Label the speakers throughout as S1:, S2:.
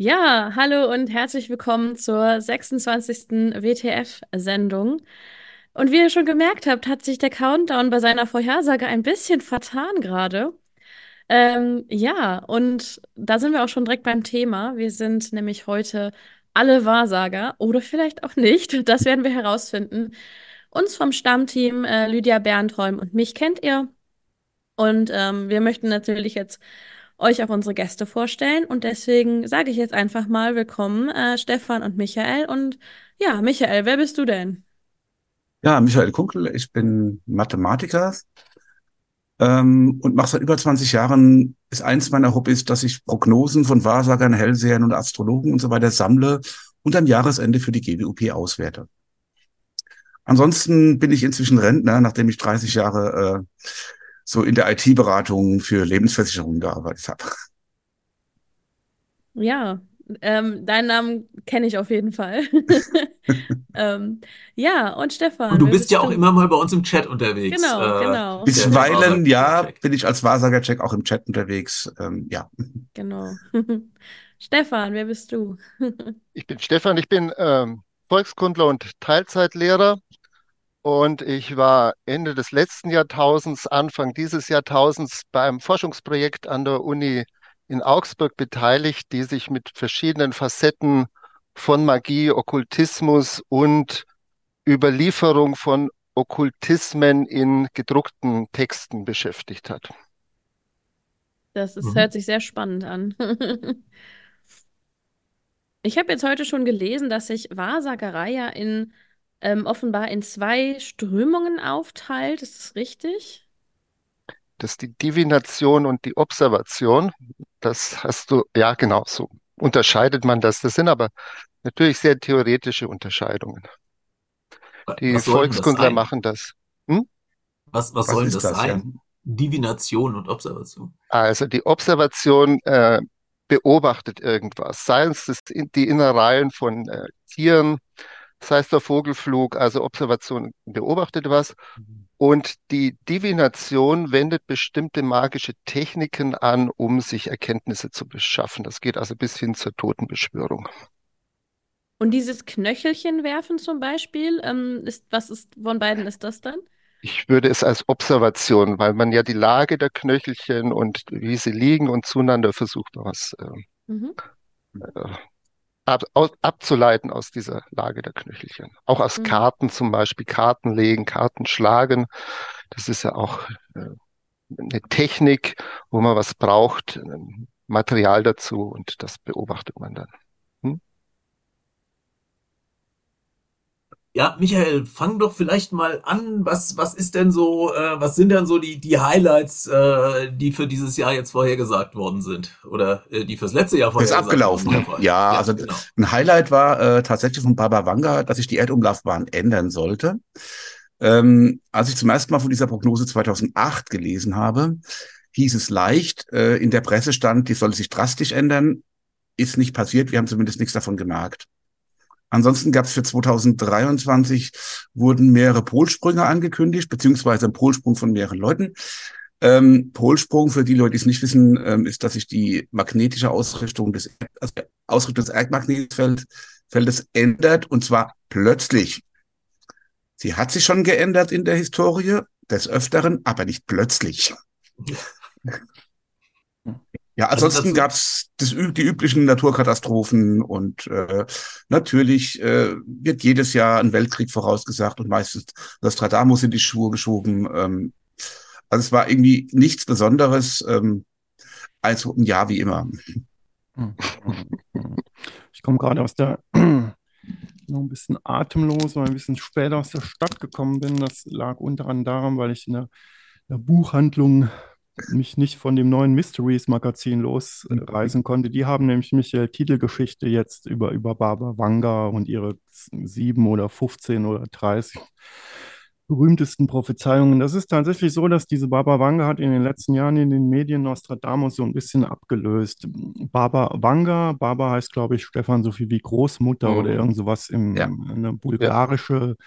S1: Ja, hallo und herzlich willkommen zur 26. WTF-Sendung. Und wie ihr schon gemerkt habt, hat sich der Countdown bei seiner Vorhersage ein bisschen vertan gerade. Ähm, ja, und da sind wir auch schon direkt beim Thema. Wir sind nämlich heute alle Wahrsager oder vielleicht auch nicht. Das werden wir herausfinden. Uns vom Stammteam äh, Lydia Berntholm und mich kennt ihr. Und ähm, wir möchten natürlich jetzt euch auch unsere Gäste vorstellen. Und deswegen sage ich jetzt einfach mal willkommen, äh, Stefan und Michael. Und ja, Michael, wer bist du denn?
S2: Ja, Michael Kunkel, ich bin Mathematiker ähm, und mache seit über 20 Jahren, ist eins meiner Hobbys, dass ich Prognosen von Wahrsagern, Hellsehern und Astrologen und so weiter sammle und am Jahresende für die GWUP auswerte. Ansonsten bin ich inzwischen Rentner, nachdem ich 30 Jahre äh, so in der IT-Beratung für Lebensversicherungen gearbeitet habe.
S1: Ja, ähm, deinen Namen kenne ich auf jeden Fall. ähm, ja, und Stefan.
S3: Und du bist ja auch immer mal bei uns im Chat unterwegs.
S1: Genau, äh, genau.
S2: Bisweilen, ja, bin ich als Wahrsager-Check auch im Chat unterwegs. Ähm, ja.
S1: Genau. Stefan, wer bist du?
S4: ich bin Stefan, ich bin ähm, Volkskundler und Teilzeitlehrer. Und ich war Ende des letzten Jahrtausends, Anfang dieses Jahrtausends beim Forschungsprojekt an der Uni in Augsburg beteiligt, die sich mit verschiedenen Facetten von Magie, Okkultismus und Überlieferung von Okkultismen in gedruckten Texten beschäftigt hat.
S1: Das ist, mhm. hört sich sehr spannend an. ich habe jetzt heute schon gelesen, dass sich Wahrsagerei ja in ähm, offenbar in zwei Strömungen aufteilt. Ist das richtig?
S4: Das ist die Divination und die Observation. Das hast du, ja, genau, so unterscheidet man das. Das sind aber natürlich sehr theoretische Unterscheidungen. Die Volkskundler machen das.
S3: Hm? Was, was, was soll das, das sein? Ja? Divination und Observation.
S4: Also die Observation äh, beobachtet irgendwas. Seien es das, die Innereien von äh, Tieren, das heißt der Vogelflug, also Observation beobachtet was. Mhm. Und die Divination wendet bestimmte magische Techniken an, um sich Erkenntnisse zu beschaffen. Das geht also bis hin zur Totenbeschwörung.
S1: Und dieses Knöchelchen werfen zum Beispiel, ähm, ist, was ist von beiden ist das dann?
S4: Ich würde es als Observation, weil man ja die Lage der Knöchelchen und wie sie liegen und zueinander versucht, was äh, mhm. äh, ab, aus, abzuleiten aus dieser Lage der Knöchelchen. Auch aus mhm. Karten zum Beispiel, Karten legen, Karten schlagen. Das ist ja auch äh, eine Technik, wo man was braucht, Material dazu und das beobachtet man dann.
S3: Ja, Michael, fang doch vielleicht mal an. Was, was ist denn so, äh, was sind denn so die, die Highlights, äh, die für dieses Jahr jetzt vorhergesagt worden sind? Oder äh, die fürs letzte Jahr
S2: vorhergesagt abgelaufen. worden sind? Ja, ja also genau. ein Highlight war äh, tatsächlich von Baba Wanga, dass sich die Erdumlaufbahn ändern sollte. Ähm, als ich zum ersten Mal von dieser Prognose 2008 gelesen habe, hieß es leicht, äh, in der Presse stand, die soll sich drastisch ändern. Ist nicht passiert, wir haben zumindest nichts davon gemerkt. Ansonsten gab es für 2023 wurden mehrere Polsprünge angekündigt, beziehungsweise ein Polsprung von mehreren Leuten. Ähm, Polsprung, für die Leute, die es nicht wissen, ähm, ist, dass sich die magnetische Ausrichtung des, also Ausrichtung des Erdmagnetfeldes ändert und zwar plötzlich. Sie hat sich schon geändert in der Historie des Öfteren, aber nicht plötzlich. Ja, also ansonsten also gab's das, die üblichen Naturkatastrophen und äh, natürlich äh, wird jedes Jahr ein Weltkrieg vorausgesagt und meistens Nostradamus in die Schuhe geschoben. Ähm, also es war irgendwie nichts Besonderes, ähm, also ein Jahr wie immer.
S5: Ich komme gerade aus der noch ein bisschen atemlos, weil ich ein bisschen später aus der Stadt gekommen bin. Das lag unter anderem daran, weil ich in der, der Buchhandlung mich nicht von dem neuen Mysteries-Magazin losreisen konnte. Die haben nämlich Michael Titelgeschichte jetzt über, über Barbara Wanga und ihre sieben oder 15 oder 30 berühmtesten Prophezeiungen. Das ist tatsächlich so, dass diese Baba Wanga hat in den letzten Jahren in den Medien Nostradamus so ein bisschen abgelöst. Baba Wanga, Baba heißt, glaube ich, Stefan, so viel wie Großmutter mhm. oder irgend sowas im, ja. eine bulgarische ja.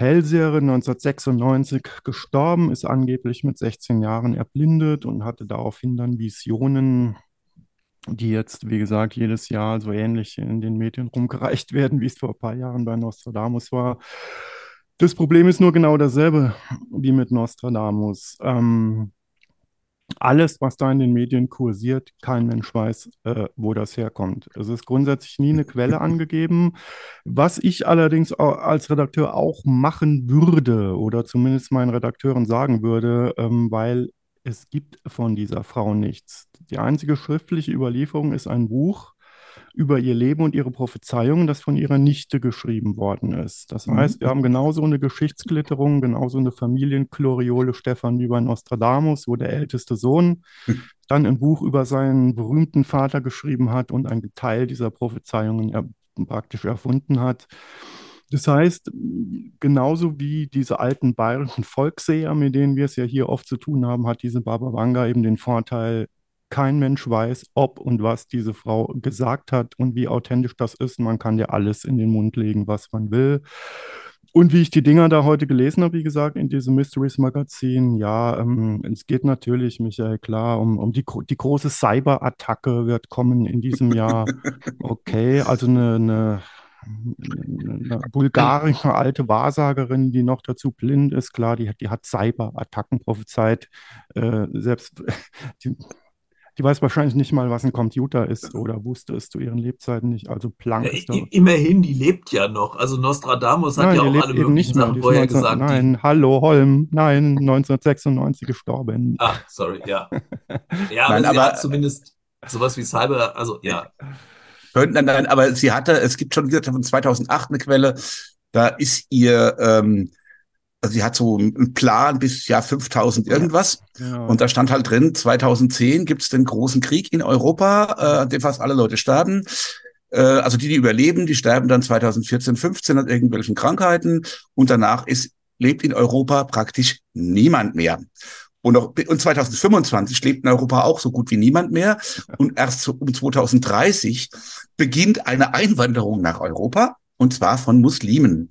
S5: Hellseherin 1996 gestorben, ist angeblich mit 16 Jahren erblindet und hatte daraufhin dann Visionen die jetzt, wie gesagt, jedes Jahr so ähnlich in den Medien rumgereicht werden, wie es vor ein paar Jahren bei Nostradamus war. Das Problem ist nur genau dasselbe wie mit Nostradamus. Ähm, alles, was da in den Medien kursiert, kein Mensch weiß, äh, wo das herkommt. Es ist grundsätzlich nie eine Quelle angegeben. Was ich allerdings als Redakteur auch machen würde oder zumindest meinen Redakteuren sagen würde, ähm, weil es gibt von dieser Frau nichts. Die einzige schriftliche Überlieferung ist ein Buch über ihr Leben und ihre Prophezeiungen, das von ihrer Nichte geschrieben worden ist. Das mhm. heißt, wir haben genauso eine Geschichtsklitterung, genauso eine Familienkloriole Stefan wie bei Nostradamus, wo der älteste Sohn mhm. dann ein Buch über seinen berühmten Vater geschrieben hat und einen Teil dieser Prophezeiungen er praktisch erfunden hat. Das heißt, genauso wie diese alten bayerischen Volksseher, mit denen wir es ja hier oft zu tun haben, hat diese Baba Vanga eben den Vorteil, kein Mensch weiß, ob und was diese Frau gesagt hat und wie authentisch das ist. Man kann ja alles in den Mund legen, was man will. Und wie ich die Dinger da heute gelesen habe, wie gesagt, in diesem Mysteries Magazin, ja, ähm, es geht natürlich, Michael, klar, um, um die, die große Cyber-Attacke wird kommen in diesem Jahr. Okay, also eine, eine eine bulgarische alte Wahrsagerin, die noch dazu blind ist, klar, die, die hat Cyber-Attacken prophezeit. Äh, selbst die, die weiß wahrscheinlich nicht mal, was ein Computer ist oder wusste es zu ihren Lebzeiten nicht. Also Planck ja,
S3: ist da. Immerhin, die lebt ja noch. Also Nostradamus hat
S5: nein,
S3: ja auch alle möglichen Sachen vorher
S5: 19,
S3: gesagt.
S5: Nein, die... hallo Holm, nein, 1996 gestorben.
S3: Ah, sorry, ja. Ja, aber, nein, aber hat zumindest sowas wie Cyber, also ja.
S2: Nein, nein, aber sie hatte, es gibt schon wieder von 2008 eine Quelle, da ist ihr ähm, also sie hat so einen Plan bis Jahr 5000 irgendwas. Ja. Und da stand halt drin, 2010 gibt es den großen Krieg in Europa, äh, an dem fast alle Leute sterben. Äh, also die, die überleben, die sterben dann 2014, 15 an irgendwelchen Krankheiten. Und danach ist, lebt in Europa praktisch niemand mehr. Und, auch, und 2025 lebt in Europa auch so gut wie niemand mehr. Und erst um 2030 beginnt eine Einwanderung nach Europa, und zwar von Muslimen.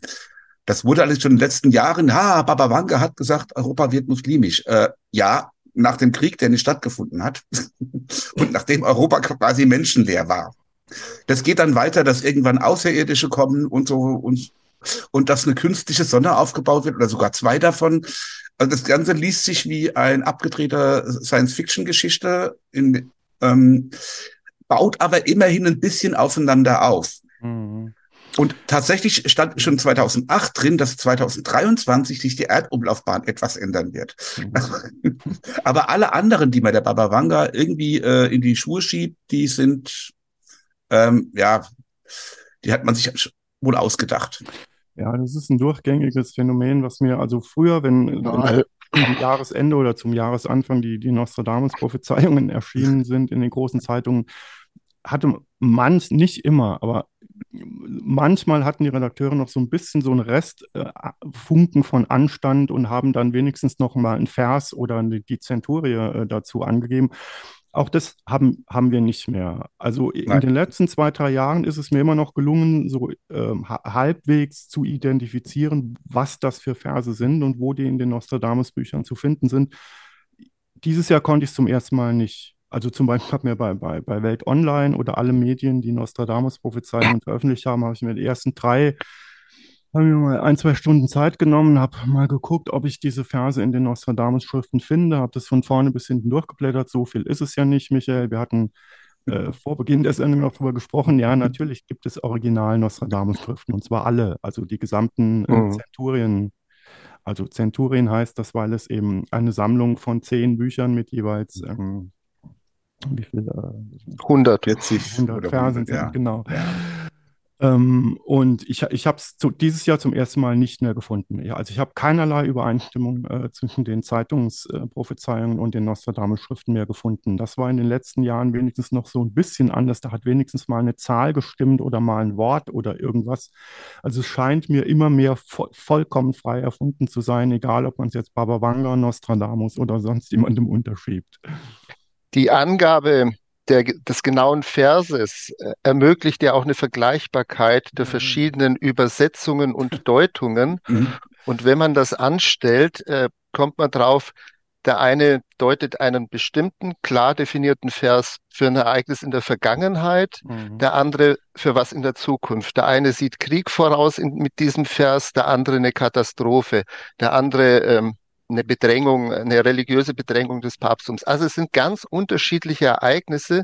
S2: Das wurde alles schon in den letzten Jahren, ha, Baba Wanga hat gesagt, Europa wird muslimisch. Äh, ja, nach dem Krieg, der nicht stattgefunden hat und nachdem Europa quasi menschenleer war. Das geht dann weiter, dass irgendwann Außerirdische kommen und so und, und dass eine künstliche Sonne aufgebaut wird oder sogar zwei davon. Also das Ganze liest sich wie ein abgedrehter Science-Fiction-Geschichte, ähm, baut aber immerhin ein bisschen aufeinander auf. Mhm. Und tatsächlich stand schon 2008 drin, dass 2023 sich die Erdumlaufbahn etwas ändern wird. Mhm. Aber alle anderen, die man der Baba Vanga irgendwie äh, in die Schuhe schiebt, die sind, ähm, ja, die hat man sich wohl ausgedacht.
S5: Ja, das ist ein durchgängiges Phänomen, was mir also früher, wenn, wenn am Jahresende oder zum Jahresanfang die, die Nostradamus-Prophezeiungen erschienen sind in den großen Zeitungen, hatte man nicht immer, aber manchmal hatten die Redakteure noch so ein bisschen so einen Restfunken äh, von Anstand und haben dann wenigstens noch mal einen Vers oder die Zenturie äh, dazu angegeben. Auch das haben, haben wir nicht mehr. Also in Nein. den letzten zwei, drei Jahren ist es mir immer noch gelungen, so äh, halbwegs zu identifizieren, was das für Verse sind und wo die in den Nostradamus-Büchern zu finden sind. Dieses Jahr konnte ich es zum ersten Mal nicht. Also zum Beispiel habe mir bei, bei, bei Welt Online oder alle Medien, die Nostradamus-Prophezeiungen veröffentlicht haben, habe ich mir die ersten drei, habe mir mal ein, zwei Stunden Zeit genommen, habe mal geguckt, ob ich diese Verse in den Nostradamus-Schriften finde, habe das von vorne bis hinten durchgeblättert. So viel ist es ja nicht, Michael. Wir hatten äh, vor Beginn der Sendung noch darüber gesprochen. Ja, natürlich gibt es original Nostradamus-Schriften und zwar alle, also die gesamten äh, mhm. Zenturien. Also Zenturien heißt das, weil es eben eine Sammlung von zehn Büchern mit jeweils ähm, wie viel? Äh, 140 100 Versen sind, ja. genau. Ja. Ähm, und ich, ich habe es dieses Jahr zum ersten Mal nicht mehr gefunden. Ja, also ich habe keinerlei Übereinstimmung äh, zwischen den Zeitungsprophezeiungen äh, und den Nostradamus-Schriften mehr gefunden. Das war in den letzten Jahren wenigstens noch so ein bisschen anders. Da hat wenigstens mal eine Zahl gestimmt oder mal ein Wort oder irgendwas. Also es scheint mir immer mehr vo vollkommen frei erfunden zu sein, egal ob man es jetzt Baba Vanga, Nostradamus oder sonst jemandem unterschiebt.
S4: Die Angabe der, des genauen Verses äh, ermöglicht ja auch eine Vergleichbarkeit der mhm. verschiedenen Übersetzungen und Deutungen. Mhm. Und wenn man das anstellt, äh, kommt man drauf, Der eine deutet einen bestimmten, klar definierten Vers für ein Ereignis in der Vergangenheit,
S5: Mhm.
S4: der andere für was in der Zukunft. Der eine sieht Krieg voraus in, mit diesem Vers, der andere eine Katastrophe, der andere ähm, eine Bedrängung, eine religiöse Bedrängung des Papsttums. Also es sind ganz unterschiedliche Ereignisse,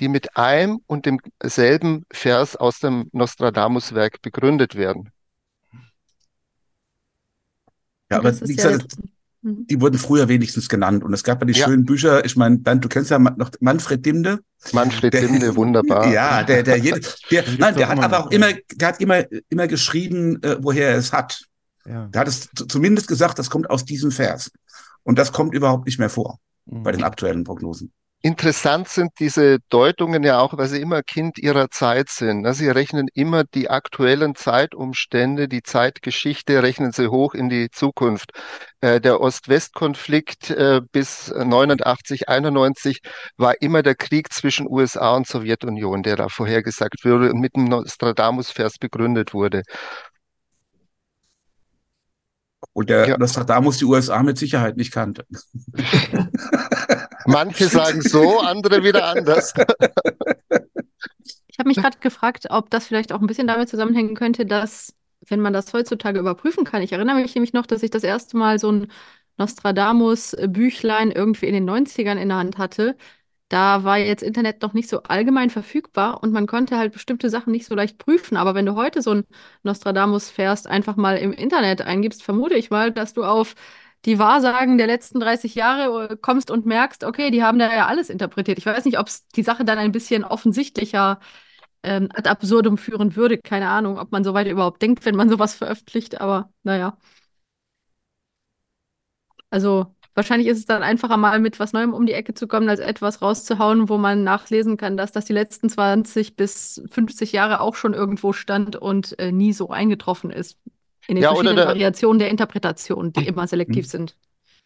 S4: die mit einem und demselben Vers aus dem Nostradamus-Werk begründet werden.
S2: Ja, aber wie
S6: ja
S2: gesagt,
S6: interessant. Mhm.
S2: die wurden früher wenigstens genannt. Und es gab ja die
S4: Ja.
S2: schönen Bücher, ich meine, Bernd, du kennst ja noch Manfred Dimde.
S4: Manfred
S2: Der-
S4: Dimde, wunderbar.
S2: Ja, der, der, jede, der,
S5: gibt's
S2: nein, der hat
S5: immer
S2: aber auch
S5: ja.
S2: immer, der hat immer, immer geschrieben, äh, woher er es hat.
S5: Ja.
S2: Der hat es zu- zumindest gesagt, das kommt aus diesem Vers. Und das kommt überhaupt nicht mehr vor
S5: Mhm.
S2: bei den aktuellen Prognosen.
S4: Interessant sind diese Deutungen ja auch, weil sie immer Kind ihrer Zeit sind. ne? Sie rechnen immer die aktuellen Zeitumstände, die Zeitgeschichte, rechnen sie hoch in die Zukunft. Äh, Der Ost-West-Konflikt äh, bis 89, 91 war immer der Krieg zwischen USA und Sowjetunion, der da vorhergesagt wurde und mit dem Nostradamus-Vers begründet wurde.
S2: Und der
S4: Ja.
S2: Nostradamus die USA mit Sicherheit nicht kannte.
S4: Manche sagen so, andere wieder anders.
S6: Ich habe mich gerade gefragt, ob das vielleicht auch ein bisschen damit zusammenhängen könnte, dass, wenn man das heutzutage überprüfen kann, ich erinnere mich nämlich noch, dass ich das erste Mal so ein Nostradamus-Büchlein irgendwie in den 90ern in der Hand hatte. Da war jetzt Internet noch nicht so allgemein verfügbar und man konnte halt bestimmte Sachen nicht so leicht prüfen. Aber wenn du heute so ein Nostradamus-Vers einfach mal im Internet eingibst, vermute ich mal, dass du auf die Wahrsagen der letzten 30 Jahre äh, kommst und merkst, okay, die haben da ja alles interpretiert. Ich weiß nicht, ob es die Sache dann ein bisschen offensichtlicher ähm, ad absurdum führen würde. Keine Ahnung, ob man so weit überhaupt denkt, wenn man sowas veröffentlicht, aber naja. Also wahrscheinlich ist es dann einfacher, mal mit was Neuem um die Ecke zu kommen, als etwas rauszuhauen, wo man nachlesen kann, dass das die letzten 20 bis 50 Jahre auch schon irgendwo stand und äh, nie so eingetroffen ist. In den
S4: Ja, oder
S6: verschiedenen
S4: der-
S6: Variationen der Interpretation, die immer selektiv sind.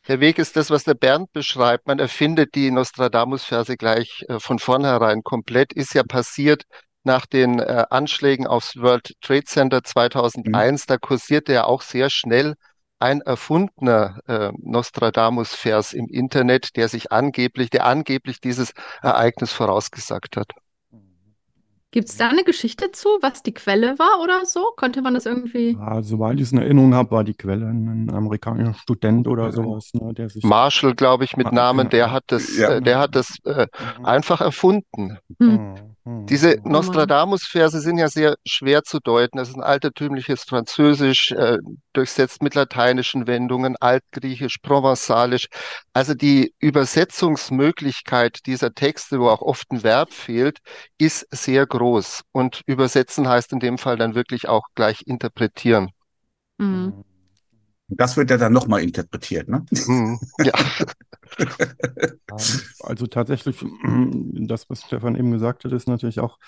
S4: Der Weg ist das, was der Bernd beschreibt. Man erfindet die Nostradamus-Verse gleich äh, von vornherein komplett. Ist ja passiert nach den äh, Anschlägen aufs World Trade Center 2001. Da kursierte ja auch sehr schnell ein erfundener äh, Nostradamus-Vers im Internet, der sich angeblich, der angeblich dieses Ereignis vorausgesagt hat.
S6: Gibt es da eine Geschichte zu, was die Quelle war oder so? Konnte man das irgendwie?
S5: Ja, soweit ich es in Erinnerung habe, war die Quelle ein amerikanischer Student oder sowas, ne, der sich.
S4: Marshall, glaube ich, mit Namen, der hat das,
S2: Ja.
S4: äh, der hat das äh,
S5: Mhm.
S4: einfach erfunden.
S6: Hm.
S5: Mhm. Mhm.
S4: Diese
S6: Mann.
S4: Nostradamus-Verse sind ja sehr schwer zu deuten. Das ist ein altertümliches Französisch, äh, durchsetzt mit lateinischen Wendungen, Altgriechisch, Provenzalisch. Also die Übersetzungsmöglichkeit dieser Texte, wo auch oft ein Verb fehlt, ist sehr groß. Und übersetzen heißt in dem Fall dann wirklich auch gleich interpretieren.
S6: Hm.
S5: Mhm.
S2: Und das wird ja dann nochmal interpretiert, ne?
S4: Hm, ja.
S5: Also tatsächlich, das, was Stefan eben gesagt hat, ist natürlich auch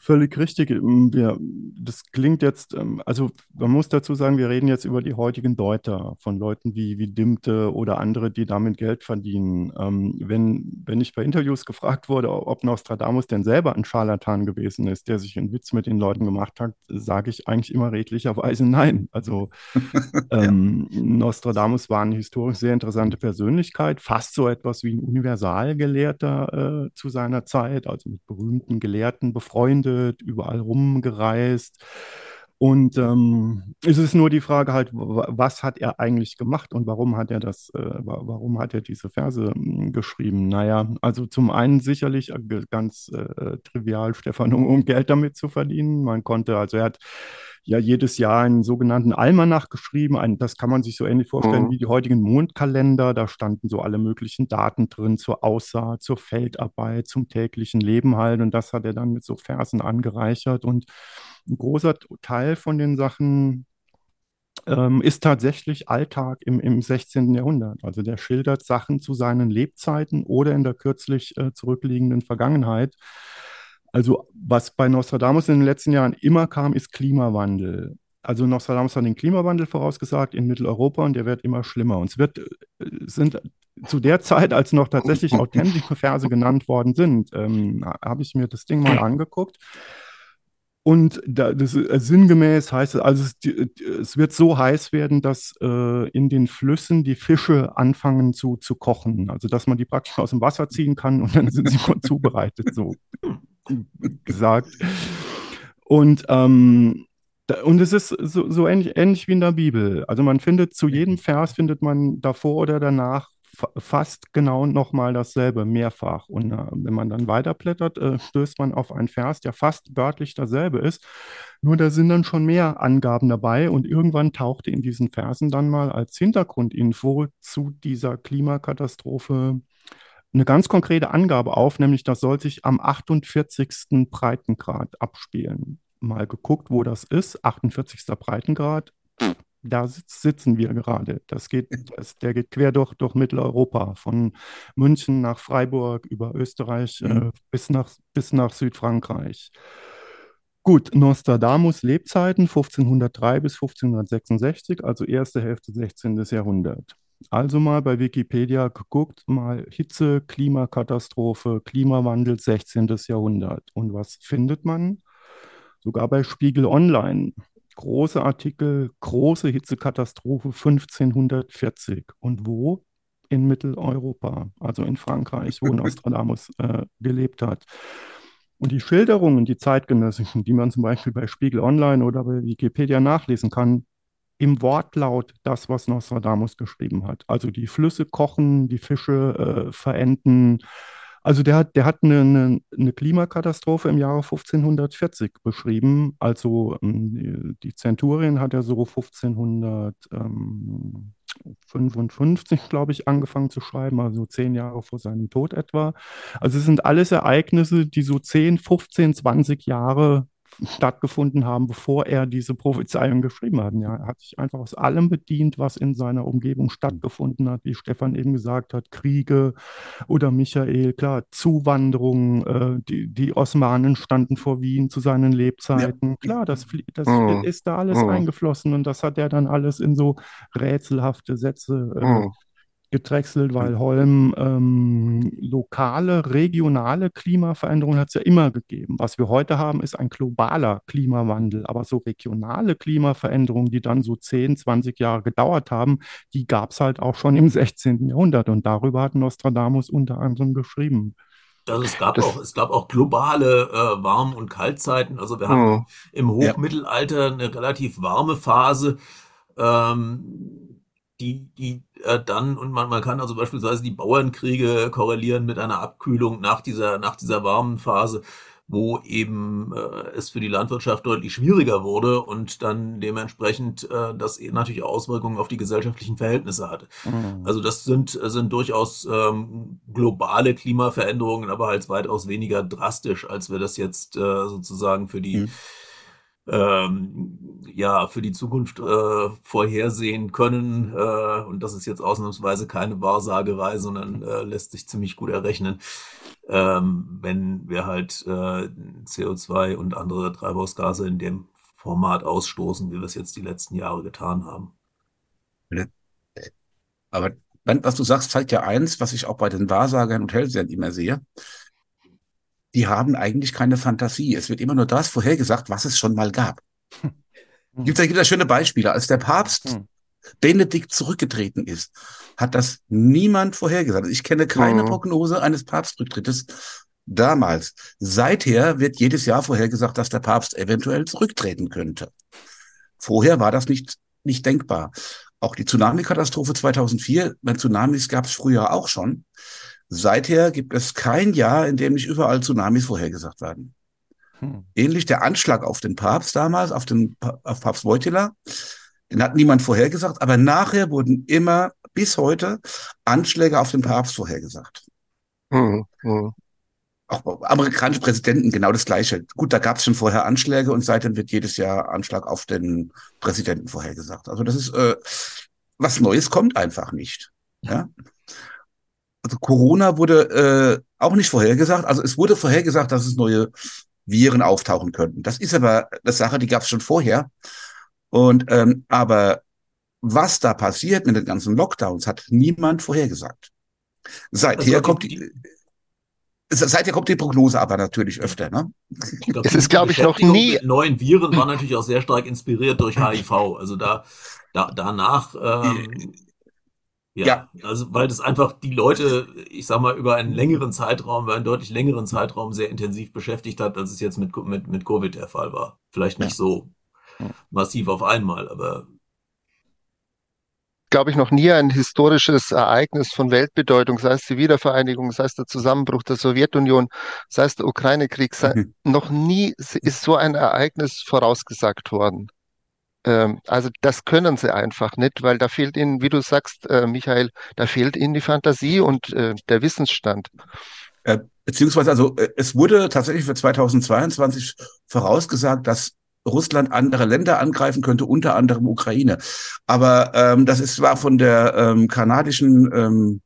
S5: völlig richtig. Wir, das klingt jetzt, ähm, also man muss dazu sagen, wir reden jetzt über die heutigen Deuter von Leuten wie, wie Dimte oder andere, die damit Geld verdienen. Ähm, Wenn, wenn ich bei Interviews gefragt wurde, ob Nostradamus denn selber ein Scharlatan gewesen ist, der sich einen Witz mit den Leuten gemacht hat, sage ich eigentlich immer redlicherweise nein. Also ähm, Nostradamus war eine historisch sehr interessante Persönlichkeit, fast so etwas wie ein Universalgelehrter äh, zu seiner Zeit, also mit berühmten Gelehrten befreundet, überall rumgereist. Und ähm, es ist nur die Frage halt, was hat er eigentlich gemacht und warum hat er das, äh, wa- warum hat er diese Verse mh, geschrieben? Naja, also zum einen sicherlich äh, ganz äh, trivial, Stefan, um, um Geld damit zu verdienen. Man konnte, also er hat ja jedes Jahr einen sogenannten Almanach geschrieben. Ein, das kann man sich so ähnlich vorstellen
S4: Mhm.
S5: wie die heutigen Mondkalender. Da standen so alle möglichen Daten drin zur Aussaat, zur Feldarbeit, zum täglichen Leben halt. Und das hat er dann mit so Versen angereichert. Und ein großer Teil von den Sachen ähm, ist tatsächlich Alltag im, im 16. Jahrhundert. Also der schildert Sachen zu seinen Lebzeiten oder in der kürzlich äh, zurückliegenden Vergangenheit. Also was bei Nostradamus in den letzten Jahren immer kam, ist Klimawandel. Also Nostradamus hat den Klimawandel vorausgesagt in Mitteleuropa und der wird immer schlimmer. Und es wird, äh, sind zu der Zeit, als noch tatsächlich authentische Verse genannt worden sind, ähm, habe ich mir das Ding mal angeguckt. Und da, das, äh, sinngemäß heißt es, also es, es, wird so heiß werden, dass äh, in den Flüssen die Fische anfangen zu, zu kochen. Also dass man die praktisch aus dem Wasser ziehen kann und dann sind sie zubereitet, so gesagt. Und, ähm, und es ist so, so ähnlich, ähnlich wie in der Bibel. Also man findet zu jedem Vers findet man davor oder danach fast genau nochmal dasselbe, mehrfach. Und äh, wenn man dann weiterblättert, äh, stößt man auf einen Vers, der fast wörtlich dasselbe ist. Nur da sind dann schon mehr Angaben dabei und irgendwann tauchte in diesen Versen dann mal als Hintergrundinfo zu dieser Klimakatastrophe eine ganz konkrete Angabe auf, nämlich das soll sich am 48. Breitengrad abspielen. Mal geguckt, wo das ist. 48. Breitengrad da sitzen wir gerade. Das geht, das, der geht quer durch, durch Mitteleuropa, von München nach Freiburg über Österreich mhm. äh, bis, nach, bis nach Südfrankreich. Gut, Nostradamus Lebzeiten 1503 bis 1566, also erste Hälfte 16. Jahrhundert. Also mal bei Wikipedia geguckt, mal Hitze, Klimakatastrophe, Klimawandel 16. Jahrhundert. Und was findet man? Sogar bei Spiegel Online große Artikel, große Hitzekatastrophe 1540. Und wo? In Mitteleuropa, also in Frankreich, wo Nostradamus äh, gelebt hat. Und die Schilderungen, die zeitgenössischen, die man zum Beispiel bei Spiegel Online oder bei Wikipedia nachlesen kann, im Wortlaut das, was Nostradamus geschrieben hat. Also die Flüsse kochen, die Fische äh, verenden, also der hat, der hat eine, eine, eine Klimakatastrophe im Jahre 1540 beschrieben. Also ähm, die Zenturien hat er so 1555, glaube ich, angefangen zu schreiben, also zehn Jahre vor seinem Tod etwa. Also es sind alles Ereignisse, die so 10, 15, 20 Jahre stattgefunden haben, bevor er diese Prophezeiung geschrieben hat. Ja, er hat sich einfach aus allem bedient, was in seiner Umgebung stattgefunden hat, wie Stefan eben gesagt hat, Kriege oder Michael, klar, Zuwanderung, äh, die, die Osmanen standen vor Wien zu seinen Lebzeiten. Ja. Klar, das, das mhm. ist da alles mhm. eingeflossen und das hat er dann alles in so rätselhafte Sätze äh, mhm gedrechselt, weil Holm ähm, lokale, regionale Klimaveränderungen hat es ja immer gegeben. Was wir heute haben, ist ein globaler Klimawandel. Aber so regionale Klimaveränderungen, die dann so 10, 20 Jahre gedauert haben, die gab es halt auch schon im 16. Jahrhundert. Und darüber hat Nostradamus unter anderem geschrieben.
S3: Also es gab das, auch, es gab auch globale äh, Warm- und Kaltzeiten. Also wir haben oh, im Hochmittelalter ja. eine relativ warme Phase. Ähm, die, die äh, dann, und man, man kann also beispielsweise die Bauernkriege korrelieren mit einer Abkühlung nach dieser, nach dieser warmen Phase, wo eben äh, es für die Landwirtschaft deutlich schwieriger wurde und dann dementsprechend äh, das natürlich Auswirkungen auf die gesellschaftlichen Verhältnisse hatte. Mhm. Also das sind, sind durchaus ähm, globale Klimaveränderungen, aber halt weitaus weniger drastisch, als wir das jetzt äh, sozusagen für die mhm ähm, ja für die Zukunft äh, vorhersehen können. Äh, und das ist jetzt ausnahmsweise keine Wahrsagerei, sondern äh, lässt sich ziemlich gut errechnen, ähm, wenn wir halt äh, CO2 und andere Treibhausgase in dem Format ausstoßen, wie wir es jetzt die letzten Jahre getan haben.
S2: Aber was du sagst, zeigt ja eins, was ich auch bei den Wahrsagern und Hellsehern immer sehe die haben eigentlich keine Fantasie. Es wird immer nur das vorhergesagt, was es schon mal gab. Hm. Gibt es da schöne Beispiele. Als der Papst hm. Benedikt zurückgetreten ist, hat das niemand vorhergesagt. Ich kenne keine hm. Prognose eines Papstrücktrittes damals. Seither wird jedes Jahr vorhergesagt, dass der Papst eventuell zurücktreten könnte. Vorher war das nicht, nicht denkbar. Auch die Tsunami-Katastrophe 2004, bei Tsunamis gab es früher auch schon. Seither gibt es kein Jahr, in dem nicht überall Tsunamis vorhergesagt werden. Hm. Ähnlich der Anschlag auf den Papst damals, auf den auf Papst Wojtyla, den hat niemand vorhergesagt, aber nachher wurden immer bis heute Anschläge auf den Papst vorhergesagt. Hm. Hm. Auch amerikanische Präsidenten genau das Gleiche. Gut, da gab es schon vorher Anschläge und seitdem wird jedes Jahr Anschlag auf den Präsidenten vorhergesagt. Also das ist äh, was Neues kommt einfach nicht. Ja also Corona wurde äh, auch nicht vorhergesagt. Also es wurde vorhergesagt, dass es neue Viren auftauchen könnten. Das ist aber eine Sache, die gab es schon vorher. Und ähm, aber was da passiert mit den ganzen Lockdowns, hat niemand vorhergesagt. Seither also kommt die, Seither kommt die Prognose aber natürlich öfter. Ne?
S3: Glaub, es ist, glaube ich, noch nie. Mit neuen Viren war natürlich auch sehr stark inspiriert durch HIV. Also da, da danach. Ähm, ja, ja, also weil das einfach die Leute, ich sag mal, über einen längeren Zeitraum, über einen deutlich längeren Zeitraum sehr intensiv beschäftigt hat, als es jetzt mit, mit, mit Covid der Fall war. Vielleicht nicht ja. so massiv auf einmal, aber
S4: glaube ich, noch nie ein historisches Ereignis von Weltbedeutung, sei es die Wiedervereinigung, sei es der Zusammenbruch der Sowjetunion, sei es der Ukraine-Krieg, mhm. noch nie ist so ein Ereignis vorausgesagt worden. Ähm, also das können sie einfach nicht, weil da fehlt ihnen, wie du sagst, äh, Michael, da fehlt ihnen die Fantasie und äh, der Wissensstand.
S2: Äh, beziehungsweise, also es wurde tatsächlich für 2022 vorausgesagt, dass Russland andere Länder angreifen könnte, unter anderem Ukraine. Aber ähm, das ist war von der ähm, kanadischen ähm,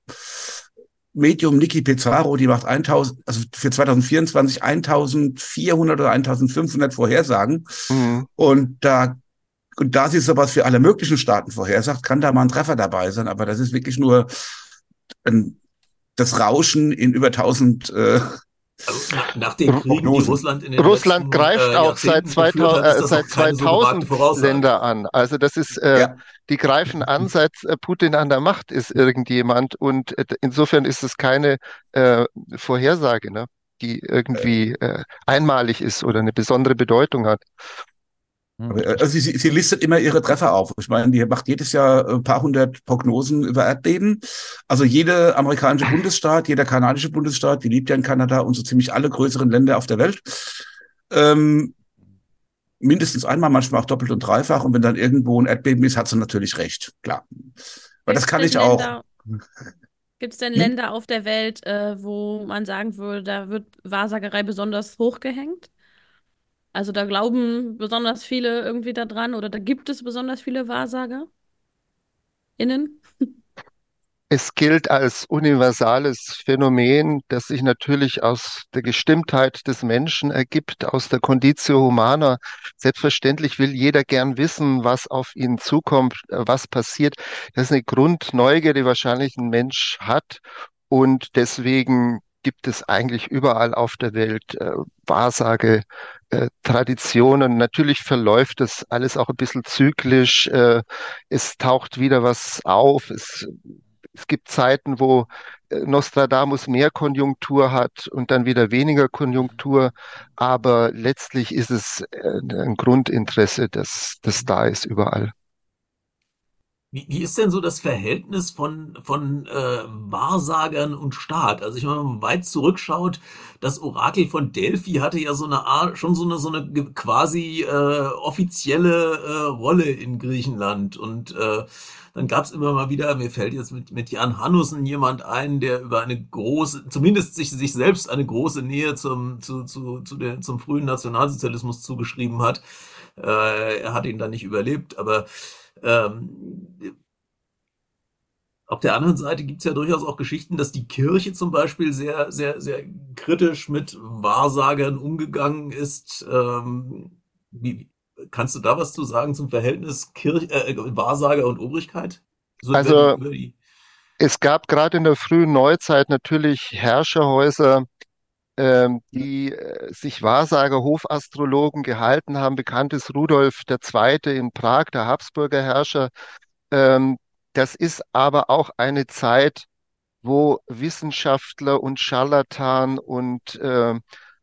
S2: Medium Niki Pizarro, die macht 1000, also für 2024 1400 oder 1500 Vorhersagen. Mhm. Und da und da sie sowas für alle möglichen Staaten vorhersagt, kann da mal ein Treffer dabei sein. Aber das ist wirklich nur ein, das Rauschen in über 1000 äh,
S3: also nach, nach den Kriegen, die Russland in den
S4: Russland letzten, greift äh, auch seit 2000, hat, äh, seit 2000 so Länder an. Also das ist, äh, ja. die greifen an, seit äh, Putin an der Macht ist irgendjemand und äh, insofern ist es keine äh, Vorhersage, ne, die irgendwie äh, einmalig ist oder eine besondere Bedeutung hat.
S2: Hm. Aber, also sie, sie listet immer ihre Treffer auf. Ich meine, die macht jedes Jahr ein paar hundert Prognosen über Erdbeben. Also jeder amerikanische Bundesstaat, jeder kanadische Bundesstaat, die liebt ja in Kanada und so ziemlich alle größeren Länder auf der Welt. Ähm, mindestens einmal, manchmal auch doppelt und dreifach. Und wenn dann irgendwo ein Erdbeben ist, hat sie natürlich recht. Klar. Weil das kann ich auch.
S1: Gibt es denn hm? Länder auf der Welt, äh, wo man sagen würde, da wird Wahrsagerei besonders hochgehängt? Also da glauben besonders viele irgendwie daran oder da gibt es besonders viele Wahrsager innen.
S4: Es gilt als universales Phänomen, das sich natürlich aus der Gestimmtheit des Menschen ergibt, aus der Conditio Humana. Selbstverständlich will jeder gern wissen, was auf ihn zukommt, äh, was passiert. Das ist eine Grundneugier, die wahrscheinlich ein Mensch hat. Und deswegen gibt es eigentlich überall auf der Welt äh, Wahrsage, Traditionen. Natürlich verläuft das alles auch ein bisschen zyklisch. Äh, es taucht wieder was auf. Es, es gibt Zeiten, wo äh, Nostradamus mehr Konjunktur hat und dann wieder weniger Konjunktur. Aber letztlich ist es äh, ein Grundinteresse, das, das da ist überall.
S3: Wie, wie ist denn so das Verhältnis von, von äh, Wahrsagern und Staat? Also ich meine, wenn man weit zurückschaut, das Orakel von Delphi hatte ja so eine Art, schon so eine, so eine quasi äh, offizielle äh, Rolle in Griechenland. Und äh, dann gab es immer mal wieder, mir fällt jetzt mit, mit Jan Hannussen jemand ein, der über eine große, zumindest sich, sich selbst eine große Nähe zum, zu, zu, zu der, zum frühen Nationalsozialismus zugeschrieben hat. Äh, er hat ihn dann nicht überlebt, aber ähm, auf der anderen Seite gibt es ja durchaus auch Geschichten, dass die Kirche zum Beispiel sehr, sehr, sehr kritisch mit Wahrsagern umgegangen ist. Ähm, wie, kannst du da was zu sagen zum Verhältnis Kirche, äh, Wahrsager und Obrigkeit?
S4: So also es gab gerade in der frühen Neuzeit natürlich Herrscherhäuser, die äh, sich Wahrsager, Hofastrologen gehalten haben. Bekannt ist Rudolf II. in Prag, der Habsburger Herrscher. Ähm, das ist aber auch eine Zeit, wo Wissenschaftler und Scharlatan und äh,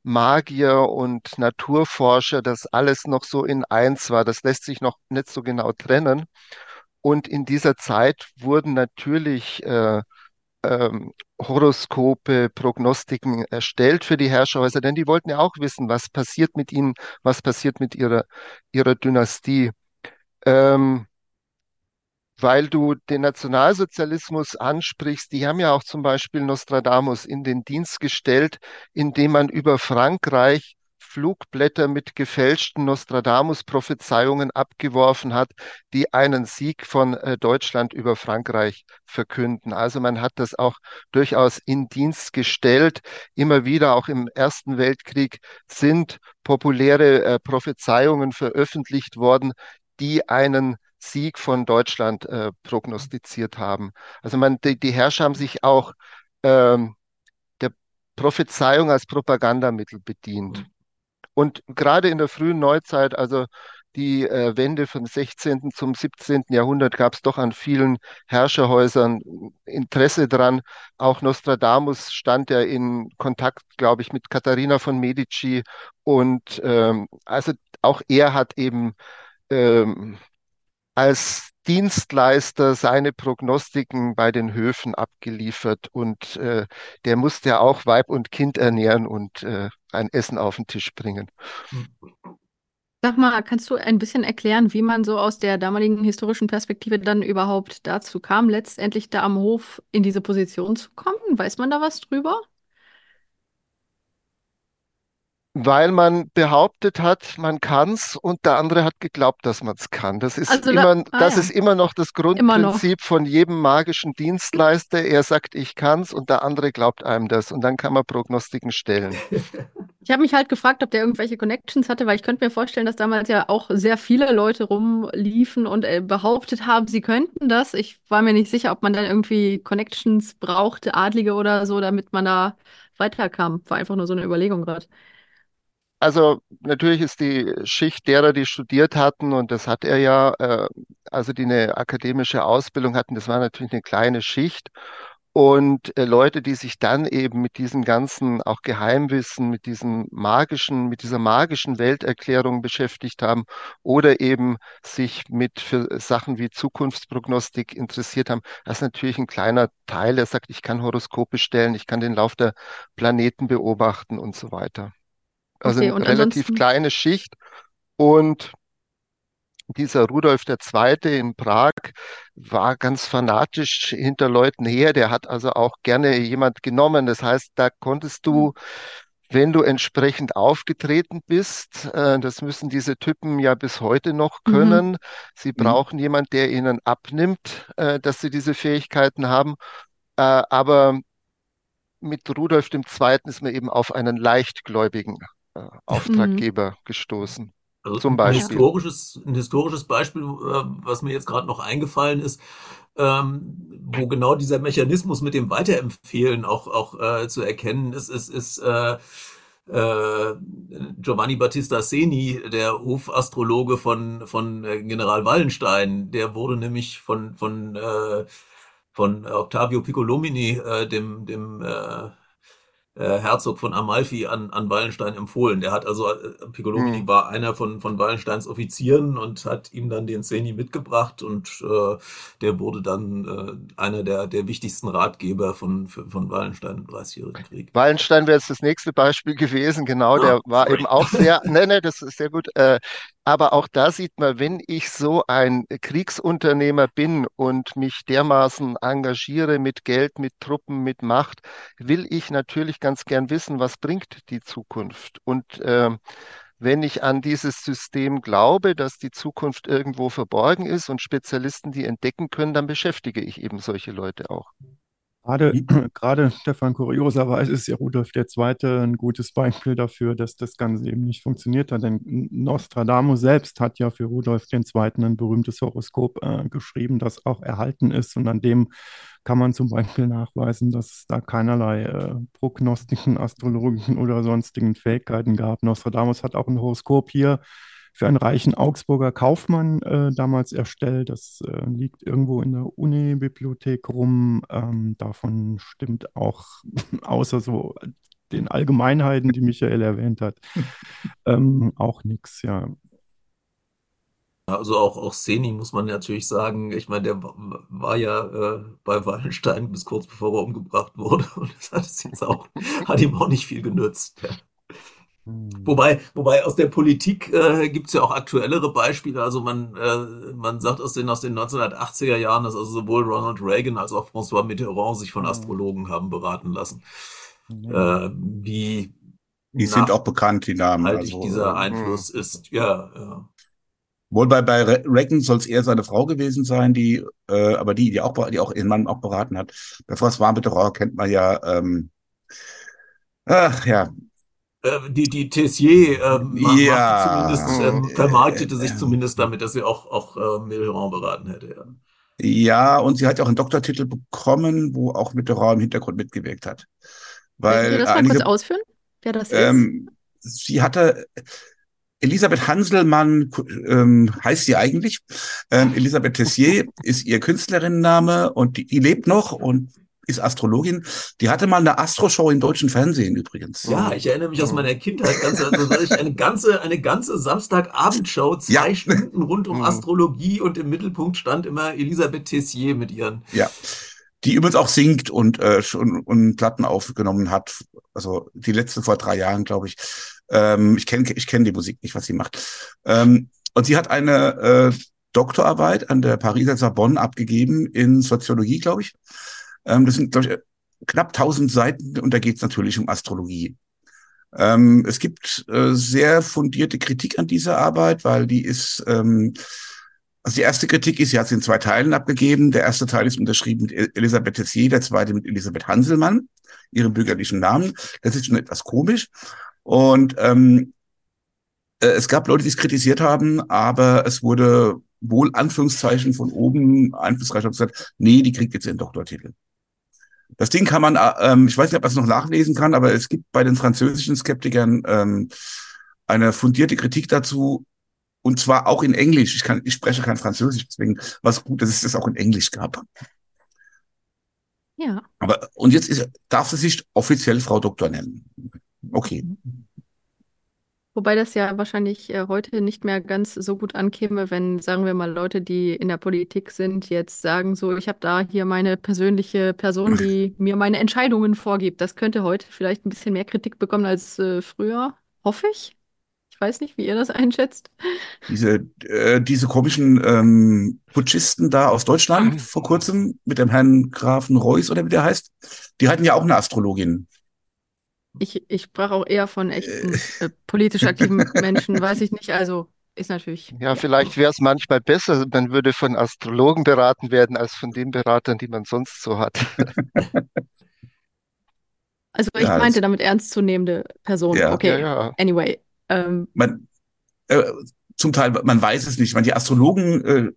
S4: Magier und Naturforscher, das alles noch so in eins war. Das lässt sich noch nicht so genau trennen. Und in dieser Zeit wurden natürlich äh, ähm, Horoskope, Prognostiken erstellt für die Herrscherhäuser, denn die wollten ja auch wissen, was passiert mit ihnen, was passiert mit ihrer, ihrer Dynastie. Ähm, weil du den Nationalsozialismus ansprichst, die haben ja auch zum Beispiel Nostradamus in den Dienst gestellt, indem man über Frankreich Flugblätter mit gefälschten Nostradamus-Prophezeiungen abgeworfen hat, die einen Sieg von äh, Deutschland über Frankreich verkünden. Also man hat das auch durchaus in Dienst gestellt. Immer wieder, auch im Ersten Weltkrieg, sind populäre äh, Prophezeiungen veröffentlicht worden, die einen Sieg von Deutschland äh, prognostiziert haben. Also man, die, die Herrscher haben sich auch ähm, Prophezeiung als Propagandamittel bedient. Und gerade in der frühen Neuzeit, also die äh, Wende vom 16. zum 17. Jahrhundert gab es doch an vielen Herrscherhäusern Interesse dran. Auch Nostradamus stand ja in Kontakt, glaube ich, mit Katharina von Medici. Und ähm, also auch er hat eben ähm, als Dienstleister seine Prognostiken bei den Höfen abgeliefert und äh, der musste ja auch Weib und Kind ernähren und äh, ein Essen auf den Tisch bringen.
S1: Sag mal, kannst du ein bisschen erklären, wie man so aus der damaligen historischen Perspektive dann überhaupt dazu kam, letztendlich da am Hof in diese Position zu kommen? Weiß man da was drüber?
S4: Weil man behauptet hat, man kann es und der andere hat geglaubt, dass man es kann. Das ist
S1: Also
S4: immer,
S1: da, ah
S4: das
S1: ja,
S4: ist immer noch das
S1: immer noch.
S4: Grundprinzip von jedem magischen Dienstleister. Er sagt, ich kann's und der andere glaubt einem das und dann kann man Prognostiken stellen.
S1: Ich habe mich halt gefragt, ob der irgendwelche Connections hatte, weil ich könnte mir vorstellen, dass damals ja auch sehr viele Leute rumliefen und äh, behauptet haben, sie könnten das. Ich war mir nicht sicher, ob man dann irgendwie Connections brauchte, Adlige oder so, damit man da weiterkam. War einfach nur so eine Überlegung gerade.
S4: Also natürlich ist die Schicht derer, die studiert hatten, und das hat er ja, äh, also die eine akademische Ausbildung hatten, das war natürlich eine kleine Schicht. Und äh, Leute, die sich dann eben mit diesem ganzen auch Geheimwissen, mit diesem magischen, mit dieser magischen Welterklärung beschäftigt haben oder eben sich mit für Sachen wie Zukunftsprognostik interessiert haben, das ist natürlich ein kleiner Teil. Er sagt, ich kann Horoskope stellen, ich kann den Lauf der Planeten beobachten und so weiter. Also
S1: Okay,
S4: eine relativ
S1: ansonsten,
S4: kleine Schicht. Und dieser Rudolf II. in Prag war ganz fanatisch hinter Leuten her. Der hat also auch gerne jemand genommen. Das heißt, da konntest du, wenn du entsprechend aufgetreten bist, äh, das müssen diese Typen ja bis heute noch
S1: mhm,
S4: können. Sie
S2: Mhm.
S4: brauchen jemanden, der ihnen abnimmt, äh, dass sie diese Fähigkeiten haben. Äh, aber mit Rudolf II. ist man eben auf einen leichtgläubigen äh,
S1: mhm,
S4: Auftraggeber gestoßen.
S3: Also
S4: Zum
S3: ein, ein
S4: Beispiel.
S3: historisches, ein historisches Beispiel, äh, was mir jetzt gerade noch eingefallen ist, ähm, wo genau dieser Mechanismus mit dem Weiterempfehlen auch, auch äh, zu erkennen ist, ist, ist äh, äh, Giovanni Battista Seni, der Hofastrologe von, von äh, General Wallenstein. Der wurde nämlich von, von, äh, von Octavio Piccolomini, äh, dem, dem äh, Herzog von Amalfi an, an Wallenstein empfohlen. Der hat also, äh,
S4: Hm.
S3: Piccolomini war einer von, von Wallensteins Offizieren und hat ihm dann den Szeni mitgebracht und äh, der wurde dann äh, einer der, der wichtigsten Ratgeber von, von Wallenstein im Dreißigjährigen Krieg.
S4: Wallenstein wäre jetzt das nächste Beispiel gewesen. Genau,
S3: Ah,
S4: der war
S3: sorry.
S4: eben auch sehr, nee, nee, das ist sehr gut. Äh, aber auch da sieht man, wenn ich so ein Kriegsunternehmer bin und mich dermaßen engagiere mit Geld, mit Truppen, mit Macht, will ich natürlich ganz gern wissen, was bringt die Zukunft. Und ähm, wenn ich an dieses System glaube, dass die Zukunft irgendwo verborgen ist und Spezialisten die entdecken können, dann beschäftige ich eben solche Leute auch.
S5: Gerade, gerade Stefan, kurioserweise ist ja Rudolf II. ein gutes Beispiel dafür, dass das Ganze eben nicht funktioniert hat. Denn Nostradamus selbst hat ja für Rudolf II. ein berühmtes Horoskop äh, geschrieben, das auch erhalten ist. Und an dem kann man zum Beispiel nachweisen, dass es da keinerlei äh, prognostischen, astrologischen oder sonstigen Fähigkeiten gab. Nostradamus hat auch ein Horoskop hier für einen reichen Augsburger Kaufmann äh, damals erstellt. Das äh, liegt irgendwo in der Uni-Bibliothek rum. Ähm, davon stimmt auch, außer so den Allgemeinheiten, die Michael erwähnt hat, ähm, auch nichts, ja.
S3: Also auch, auch Seni muss man natürlich sagen, ich meine, der wa- war ja äh, bei Wallenstein bis kurz bevor er umgebracht wurde und das hat es jetzt auch, hat ihm auch nicht viel genützt. Ja.
S5: Hm.
S3: Wobei, wobei aus der Politik äh, gibt es ja auch aktuellere Beispiele. Also man, äh, man sagt aus den, aus den 1980er Jahren, dass also sowohl Ronald Reagan als auch François Mitterrand sich von
S5: Hm.
S3: Astrologen haben beraten lassen.
S5: Ja.
S3: Äh, wie
S2: Die sind auch bekannt, die Namen.
S3: nachhaltig
S2: Also,
S3: dieser
S2: ähm,
S4: Hm.
S3: Einfluss ist. Ja, ja.
S2: wohl bei, bei Re- Reagan soll es eher seine Frau gewesen sein, die, äh, aber die, die auch, die auch ihren Mann auch beraten hat. Bei François Mitterrand kennt man ja, ähm, ach ja,
S3: die, die Tessier ähm, zumindest,
S2: ja,
S4: Hm.
S3: ähm,
S2: äh,
S3: vermarktete sich zumindest damit, dass sie auch, auch äh, Mitterrand beraten hätte. Ja.
S2: ja, und sie hat ja auch einen Doktortitel bekommen, wo auch Mitterrand im Hintergrund mitgewirkt hat.
S6: Weil Willst du das einige, mal kurz ausführen, wer das ähm,
S2: ist? Sie hatte Elisabeth Hanselmann ähm, heißt sie eigentlich. Ähm, Elisabeth Tessier ist ihr Künstlerinnenname und die, die lebt noch und ist Astrologin. Die hatte mal eine Astroshow im deutschen Fernsehen übrigens.
S3: Ja, ich erinnere mich aus meiner Kindheit ganz, also eine ganze, eine ganze Samstagabendshow, zwei ja. Stunden rund um mhm. Astrologie und im Mittelpunkt stand immer Elisabeth Tessier mit ihren.
S2: Ja. Die übrigens auch singt und, äh, und, und Platten aufgenommen hat. Also die letzte vor drei Jahren, glaube ich. Ähm, ich kenne ich kenn die Musik nicht, was sie macht. Ähm, und sie hat eine äh, Doktorarbeit an der Pariser Sorbonne abgegeben in Soziologie, glaube ich. Ähm, das sind, glaube ich, knapp 1000 Seiten und da geht es natürlich um Astrologie. Ähm, es gibt äh, sehr fundierte Kritik an dieser Arbeit, weil die ist, ähm, also die erste Kritik ist, sie hat sie in zwei Teilen abgegeben. Der erste Teil ist unterschrieben mit Elisabeth Tessier, der zweite mit Elisabeth Hanselmann, ihrem bürgerlichen Namen. Das ist schon etwas komisch. Und ähm, äh, es gab Leute, die es kritisiert haben, aber es wurde wohl Anführungszeichen von oben einflussreich gesagt, nee, die kriegt jetzt den Doktortitel. Das Ding kann man, äh, ähm, ich weiß nicht, ob man es noch nachlesen kann, aber es gibt bei den französischen Skeptikern ähm, eine fundierte Kritik dazu, und zwar auch in Englisch. Ich, kann, ich spreche kein Französisch, deswegen war es gut, dass es das auch in Englisch gab.
S6: Ja.
S2: Aber und jetzt ist, darf sie sich offiziell Frau Doktor nennen. Okay.
S6: Wobei das ja wahrscheinlich äh, heute nicht mehr ganz so gut ankäme, wenn, sagen wir mal, Leute, die in der Politik sind, jetzt sagen, so, ich habe da hier meine persönliche Person, die mir meine Entscheidungen vorgibt. Das könnte heute vielleicht ein bisschen mehr Kritik bekommen als äh, früher, hoffe ich. Ich weiß nicht, wie ihr das einschätzt.
S2: Diese, äh, diese komischen ähm, Putschisten da aus Deutschland vor kurzem mit dem Herrn Grafen Reuss oder wie der heißt, die hatten ja auch eine Astrologin.
S6: Ich, ich sprach auch eher von echten äh, politisch aktiven Menschen, weiß ich nicht. Also ist natürlich.
S4: Ja, vielleicht wäre es manchmal besser, man würde von Astrologen beraten werden, als von den Beratern, die man sonst so hat.
S6: Also ich ja, meinte damit ernstzunehmende Personen. Ja, okay, ja, ja. anyway. Ähm,
S2: man, äh, zum Teil, man weiß es nicht. Man, die Astrologen äh,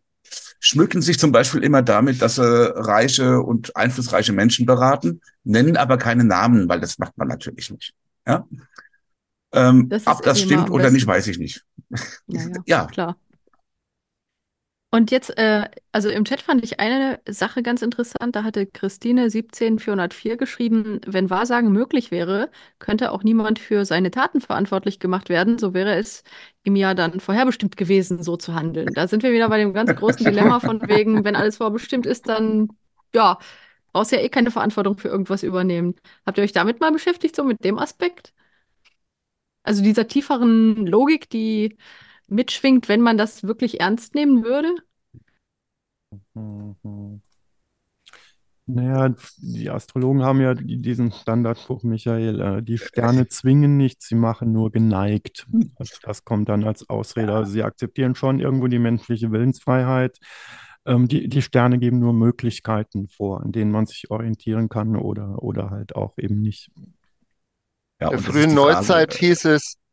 S2: schmücken sich zum Beispiel immer damit, dass sie reiche und einflussreiche Menschen beraten, nennen aber keine Namen, weil das macht man natürlich nicht. Ja? Ähm, das ob das stimmt oder nicht, weiß ich nicht.
S6: Ja, ja, ja. klar. Und jetzt, äh, also im Chat fand ich eine Sache ganz interessant. Da hatte Christine 17404 geschrieben, wenn Wahrsagen möglich wäre, könnte auch niemand für seine Taten verantwortlich gemacht werden. So wäre es im Jahr dann vorherbestimmt gewesen, so zu handeln. Da sind wir wieder bei dem ganz großen Dilemma von wegen, wenn alles vorbestimmt ist, dann ja, brauchst ja eh keine Verantwortung für irgendwas übernehmen. Habt ihr euch damit mal beschäftigt, so mit dem Aspekt? Also dieser tieferen Logik, die mitschwingt, wenn man das wirklich ernst nehmen würde?
S5: Mhm. Naja, die Astrologen haben ja diesen Standardspruch, Michael, äh, die Sterne zwingen nicht, sie machen nur geneigt. Also das kommt dann als Ausrede. Also sie akzeptieren schon irgendwo die menschliche Willensfreiheit. Ähm, die, die Sterne geben nur Möglichkeiten vor, an denen man sich orientieren kann oder, oder halt auch eben nicht.
S4: Ja, In der frühen Neuzeit hieß es, äh,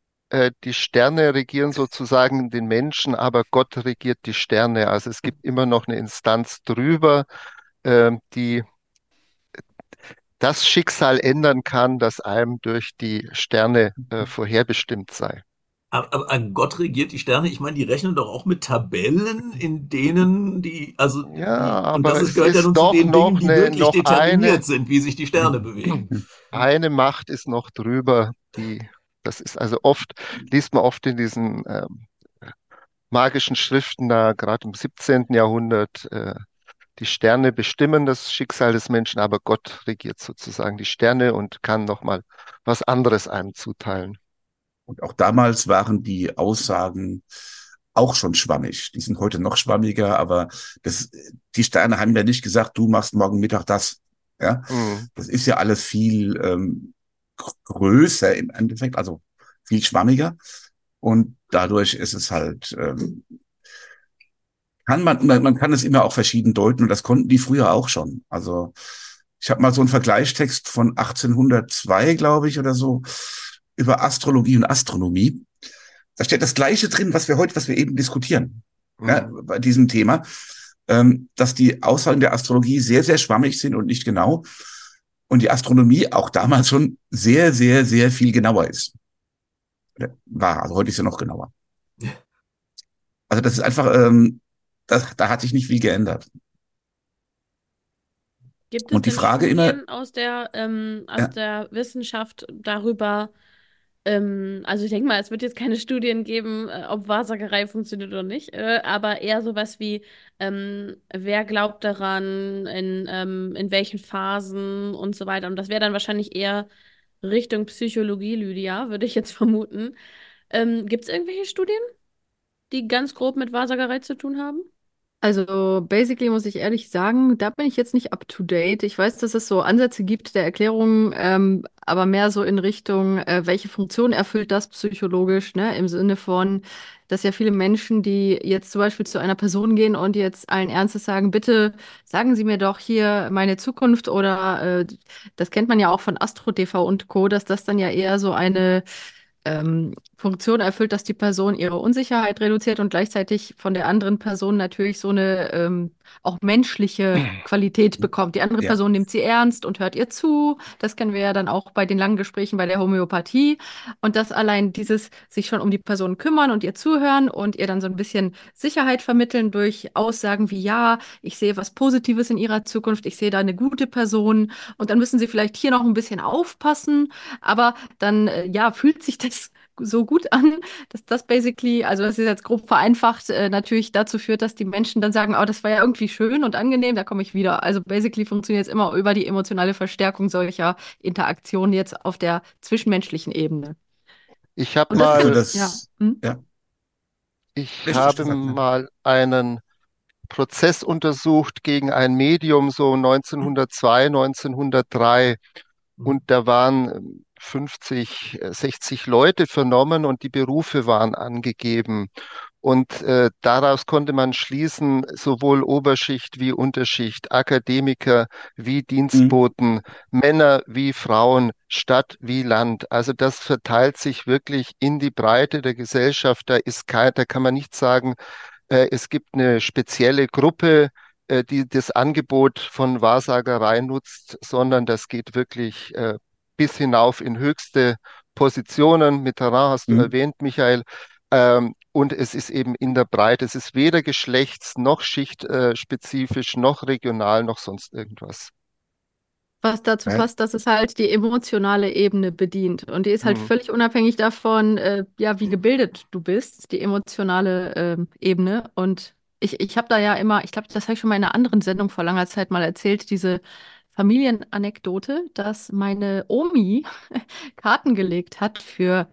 S4: die Sterne regieren sozusagen den Menschen, aber Gott regiert die Sterne. Also es gibt immer noch eine Instanz drüber, äh, die das Schicksal ändern kann, das einem durch die Sterne äh, vorherbestimmt sei.
S3: Aber, aber Gott regiert die Sterne. Ich meine, die rechnen doch auch mit Tabellen, in denen die, also,
S4: ja, und das ist, gehört ja nun zu den Dingen, die eine, wirklich determiniert eine,
S3: sind, wie sich die Sterne bewegen.
S4: Eine Macht ist noch drüber, die das ist also oft, liest man oft in diesen ähm, magischen Schriften da, gerade im 17. Jahrhundert, äh, die Sterne bestimmen das Schicksal des Menschen, aber Gott regiert sozusagen die Sterne und kann nochmal was anderes einem zuteilen.
S2: Und auch damals waren die Aussagen auch schon schwammig. Die sind heute noch schwammiger, aber das, die Sterne haben ja nicht gesagt, du machst morgen Mittag das. Ja, mhm. das ist ja alles viel ähm, größer im Endeffekt, also viel schwammiger. Und dadurch ist es halt, ähm, kann man, man kann es immer auch verschieden deuten und das konnten die früher auch schon. Also ich habe mal so einen Vergleichstext von 1802, glaube ich, oder so, über Astrologie und Astronomie. Da steht das Gleiche drin, was wir heute, was wir eben diskutieren, mhm. ja, bei diesem Thema, ähm, dass die Aussagen der Astrologie sehr, sehr schwammig sind und nicht genau und die Astronomie auch damals schon sehr, sehr, sehr viel genauer ist. War, also heute ist sie noch genauer. Also das ist einfach, ähm, das, da hat sich nicht viel geändert.
S1: Gibt es
S2: und die Frage
S1: Studien
S2: immer
S1: aus der, ähm, aus ja. der Wissenschaft darüber, ähm, also ich denke mal, es wird jetzt keine Studien geben, äh, ob Wahrsagerei funktioniert oder nicht, äh, aber eher sowas wie, ähm, wer glaubt daran, in, ähm, in welchen Phasen und so weiter. Und das wäre dann wahrscheinlich eher Richtung Psychologie, Lydia, würde ich jetzt vermuten. Ähm, Gibt es irgendwelche Studien, die ganz grob mit Wahrsagerei zu tun haben?
S6: Also basically muss ich ehrlich sagen, da bin ich jetzt nicht up to date. Ich weiß, dass es so Ansätze gibt der Erklärung, ähm, aber mehr so in Richtung, äh, welche Funktion erfüllt das psychologisch, ne? Im Sinne von, dass ja viele Menschen, die jetzt zum Beispiel zu einer Person gehen und jetzt allen Ernstes sagen, bitte sagen Sie mir doch hier meine Zukunft oder äh, das kennt man ja auch von Astro TV und Co., dass das dann ja eher so eine ähm, Funktion erfüllt, dass die Person ihre Unsicherheit reduziert und gleichzeitig von der anderen Person natürlich so eine ähm, auch menschliche Qualität bekommt. Die andere ja. Person nimmt sie ernst und hört ihr zu. Das kennen wir ja dann auch bei den langen Gesprächen bei der Homöopathie. Und das allein dieses sich schon um die Person kümmern und ihr zuhören und ihr dann so ein bisschen Sicherheit vermitteln durch Aussagen wie, ja, ich sehe was Positives in ihrer Zukunft, ich sehe da eine gute Person und dann müssen sie vielleicht hier noch ein bisschen aufpassen, aber dann, äh, ja, fühlt sich das so gut an, dass das basically, also das ist jetzt grob vereinfacht, äh, natürlich dazu führt, dass die Menschen dann sagen, oh, das war ja irgendwie schön und angenehm, da komme ich wieder. Also basically funktioniert es immer über die emotionale Verstärkung solcher Interaktionen jetzt auf der zwischenmenschlichen Ebene.
S4: Ich habe mal,
S2: das, ja. Hm? ja.
S4: ich Richtig habe mal einen Prozess untersucht gegen ein Medium so 1902, 1903 und da waren 50, 60 äh, Leute vernommen und die Berufe waren angegeben. Und äh, daraus konnte man schließen, sowohl Oberschicht wie Unterschicht, Akademiker wie Dienstboten, mhm. Männer wie Frauen, Stadt wie Land. Also das verteilt sich wirklich in die Breite der Gesellschaft. Da ist kein, da kann man nicht sagen, äh, es gibt eine spezielle Gruppe, äh, die das Angebot von Wahrsagerei nutzt, sondern das geht wirklich äh, bis hinauf in höchste Positionen. Mitterrand hast du mhm. erwähnt, Michael. Ähm, und es ist eben in der Breite. Es ist weder geschlechts- noch schichtspezifisch, noch regional, noch sonst irgendwas.
S6: Was dazu ja. passt, dass es halt die emotionale Ebene bedient. Und die ist halt mhm. völlig unabhängig davon, äh, ja, wie gebildet du bist, die emotionale äh, Ebene. Und ich, ich habe da ja immer, ich glaube, das habe ich schon mal in einer anderen Sendung vor langer Zeit mal erzählt, diese Familienanekdote, dass meine Omi Karten gelegt hat für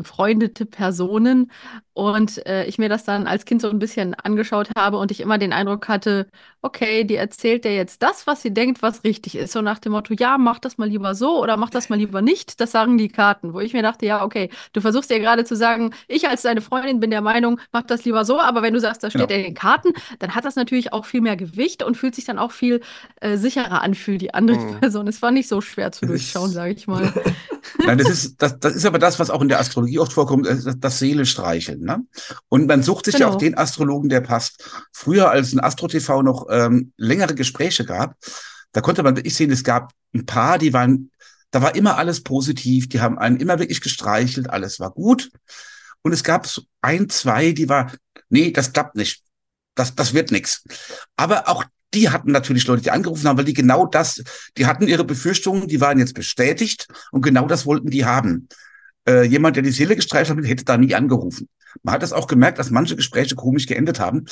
S6: befreundete Personen und äh, ich mir das dann als Kind so ein bisschen angeschaut habe und ich immer den Eindruck hatte, okay, die erzählt dir jetzt das, was sie denkt, was richtig ist. So nach dem Motto, ja, mach das mal lieber so oder mach das mal lieber nicht. Das sagen die Karten, wo ich mir dachte, ja, okay, du versuchst dir gerade zu sagen, ich als deine Freundin bin der Meinung, mach das lieber so, aber wenn du sagst, das steht genau. in den Karten, dann hat das natürlich auch viel mehr Gewicht und fühlt sich dann auch viel äh, sicherer an für die andere mhm. Person. Es war nicht so schwer zu durchschauen, sage ich mal.
S2: Nein, das ist, das, das ist aber das, was auch in der Astrologie oft vorkommt, das, das Seele streicheln. Ne? Und man sucht sich genau. ja auch den Astrologen, der passt. Früher, als ein Astro-TV noch ähm, längere Gespräche gab, da konnte man wirklich sehen, es gab ein paar, die waren, da war immer alles positiv, die haben einen immer wirklich gestreichelt, alles war gut. Und es gab so ein, zwei, die war, nee, das klappt nicht. Das, das wird nichts. Aber auch die hatten natürlich Leute, die angerufen haben, weil die genau das, die hatten ihre Befürchtungen, die waren jetzt bestätigt und genau das wollten die haben. Äh, jemand, der die Seele gestreift hat, hätte da nie angerufen. Man hat es auch gemerkt, dass manche Gespräche komisch geendet haben.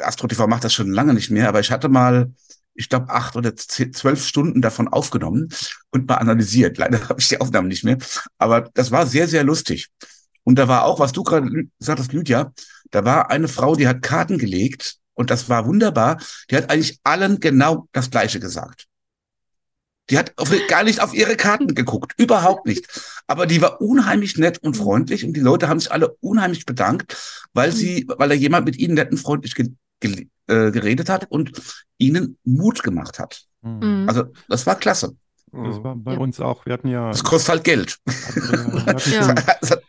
S2: Astro TV macht das schon lange nicht mehr, aber ich hatte mal, ich glaube, acht oder zwölf Stunden davon aufgenommen und mal analysiert. Leider habe ich die Aufnahmen nicht mehr, aber das war sehr, sehr lustig. Und da war auch, was du gerade sagtest, Lydia, da war eine Frau, die hat Karten gelegt und das war wunderbar. Die hat eigentlich allen genau das Gleiche gesagt. Die hat auf, gar nicht auf ihre Karten geguckt, überhaupt nicht. Aber die war unheimlich nett und freundlich und die Leute haben sich alle unheimlich bedankt, weil sie, weil da jemand mit ihnen nett und freundlich ge, ge, äh, geredet hat und ihnen Mut gemacht hat. Mhm. Also das war klasse.
S5: Das war bei ja. uns auch. Wir hatten ja.
S2: Das kostet halt Geld.
S5: Wir hatten,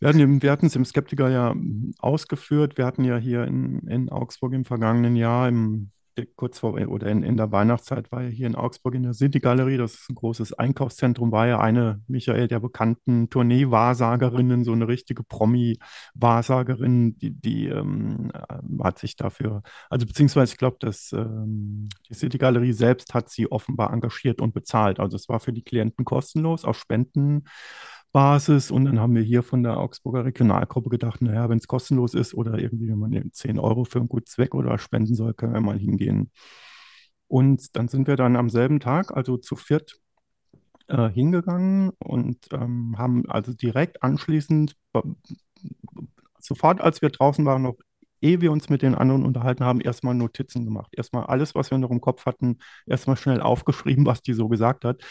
S5: wir hatten es im Skeptiker ja ausgeführt. Wir hatten ja hier in, in Augsburg im vergangenen Jahr im kurz vor oder in, in der Weihnachtszeit war ja hier in Augsburg in der City-Galerie, das ist ein großes Einkaufszentrum, war ja eine, Michael, der bekannten Tournee-Wahrsagerinnen, so eine richtige Promi-Wahrsagerin, die, die ähm, äh, hat sich dafür, also beziehungsweise ich glaube, dass ähm, die City-Galerie selbst hat sie offenbar engagiert und bezahlt. Also es war für die Klienten kostenlos, auf Spenden. Basis. Und dann haben wir hier von der Augsburger Regionalgruppe gedacht, naja, wenn es kostenlos ist oder irgendwie, wenn man 10 Euro für einen guten Zweck oder spenden soll, können wir mal hingehen. Und dann sind wir dann am selben Tag, also zu viert, äh, hingegangen und ähm, haben also direkt anschließend, sofort als wir draußen waren, noch ehe wir uns mit den anderen unterhalten haben, erstmal Notizen gemacht. Erstmal alles, was wir noch im Kopf hatten, erstmal schnell aufgeschrieben, was die so gesagt hat.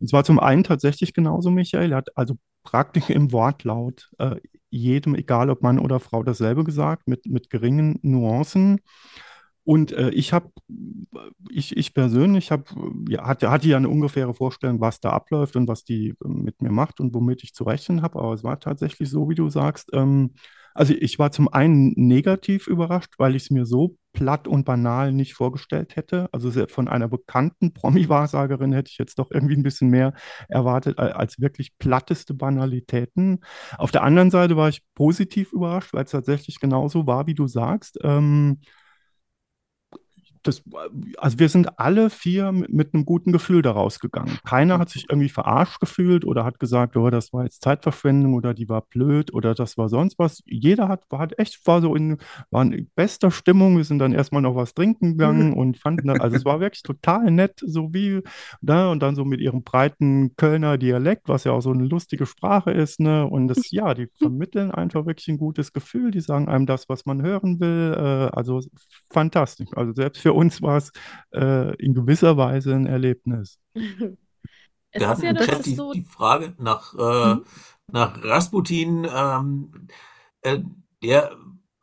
S5: Und zwar zum einen tatsächlich genauso, Michael. Er hat also praktisch im Wortlaut äh, jedem, egal ob Mann oder Frau, dasselbe gesagt, mit, mit geringen Nuancen. Und äh, ich habe, ich, ich persönlich habe, ja, hatte, hatte ja eine ungefähre Vorstellung, was da abläuft und was die äh, mit mir macht und womit ich zu rechnen habe. Aber es war tatsächlich so, wie du sagst. Ähm, also ich war zum einen negativ überrascht, weil ich es mir so platt und banal nicht vorgestellt hätte. Also von einer bekannten Promi-Wahrsagerin hätte ich jetzt doch irgendwie ein bisschen mehr erwartet als wirklich platteste Banalitäten. Auf der anderen Seite war ich positiv überrascht, weil es tatsächlich genauso war, wie du sagst. Ähm, das, also wir sind alle vier mit, mit, einem guten Gefühl daraus gegangen. Keiner hat sich irgendwie verarscht gefühlt oder hat gesagt, oh, das war jetzt Zeitverschwendung oder die war blöd oder das war sonst was. Jeder hat, hat echt, war so in, war in bester Stimmung. Wir sind dann erstmal noch was trinken gegangen und fanden dann, also es war wirklich total nett, so wie, ne, und dann so mit ihrem breiten Kölner Dialekt, was ja auch so eine lustige Sprache ist, ne, und das, ja, die vermitteln einfach wirklich ein gutes Gefühl, die sagen einem das, was man hören will, äh, also fantastisch. Also selbst für uns war es äh, in gewisser Weise ein Erlebnis.
S3: Es Wir hatten ja, im Chat die, so die, Frage nach, äh, mhm. nach Rasputin. Ähm, äh, der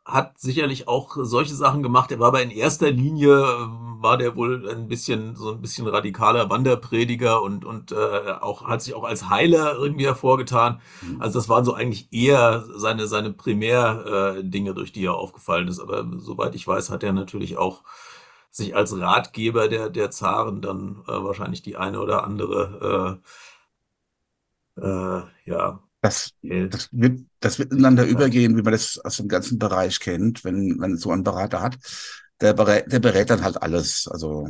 S3: hat sicherlich auch solche Sachen gemacht. Er war aber in erster Linie äh, war der wohl ein bisschen so ein bisschen radikaler Wanderprediger und und äh, auch hat sich auch als Heiler irgendwie hervorgetan. Mhm. Also das waren so eigentlich eher seine seine Primär äh, Dinge, durch die er aufgefallen ist. Aber soweit ich weiß, hat er natürlich auch sich als Ratgeber der, der Zaren dann äh, wahrscheinlich die eine oder andere, äh, äh, ja.
S2: Das, das, wird, das wird ineinander ja. übergehen, wie man das aus dem ganzen Bereich kennt, wenn man so einen Berater hat. Der berät, der berät dann halt alles. Also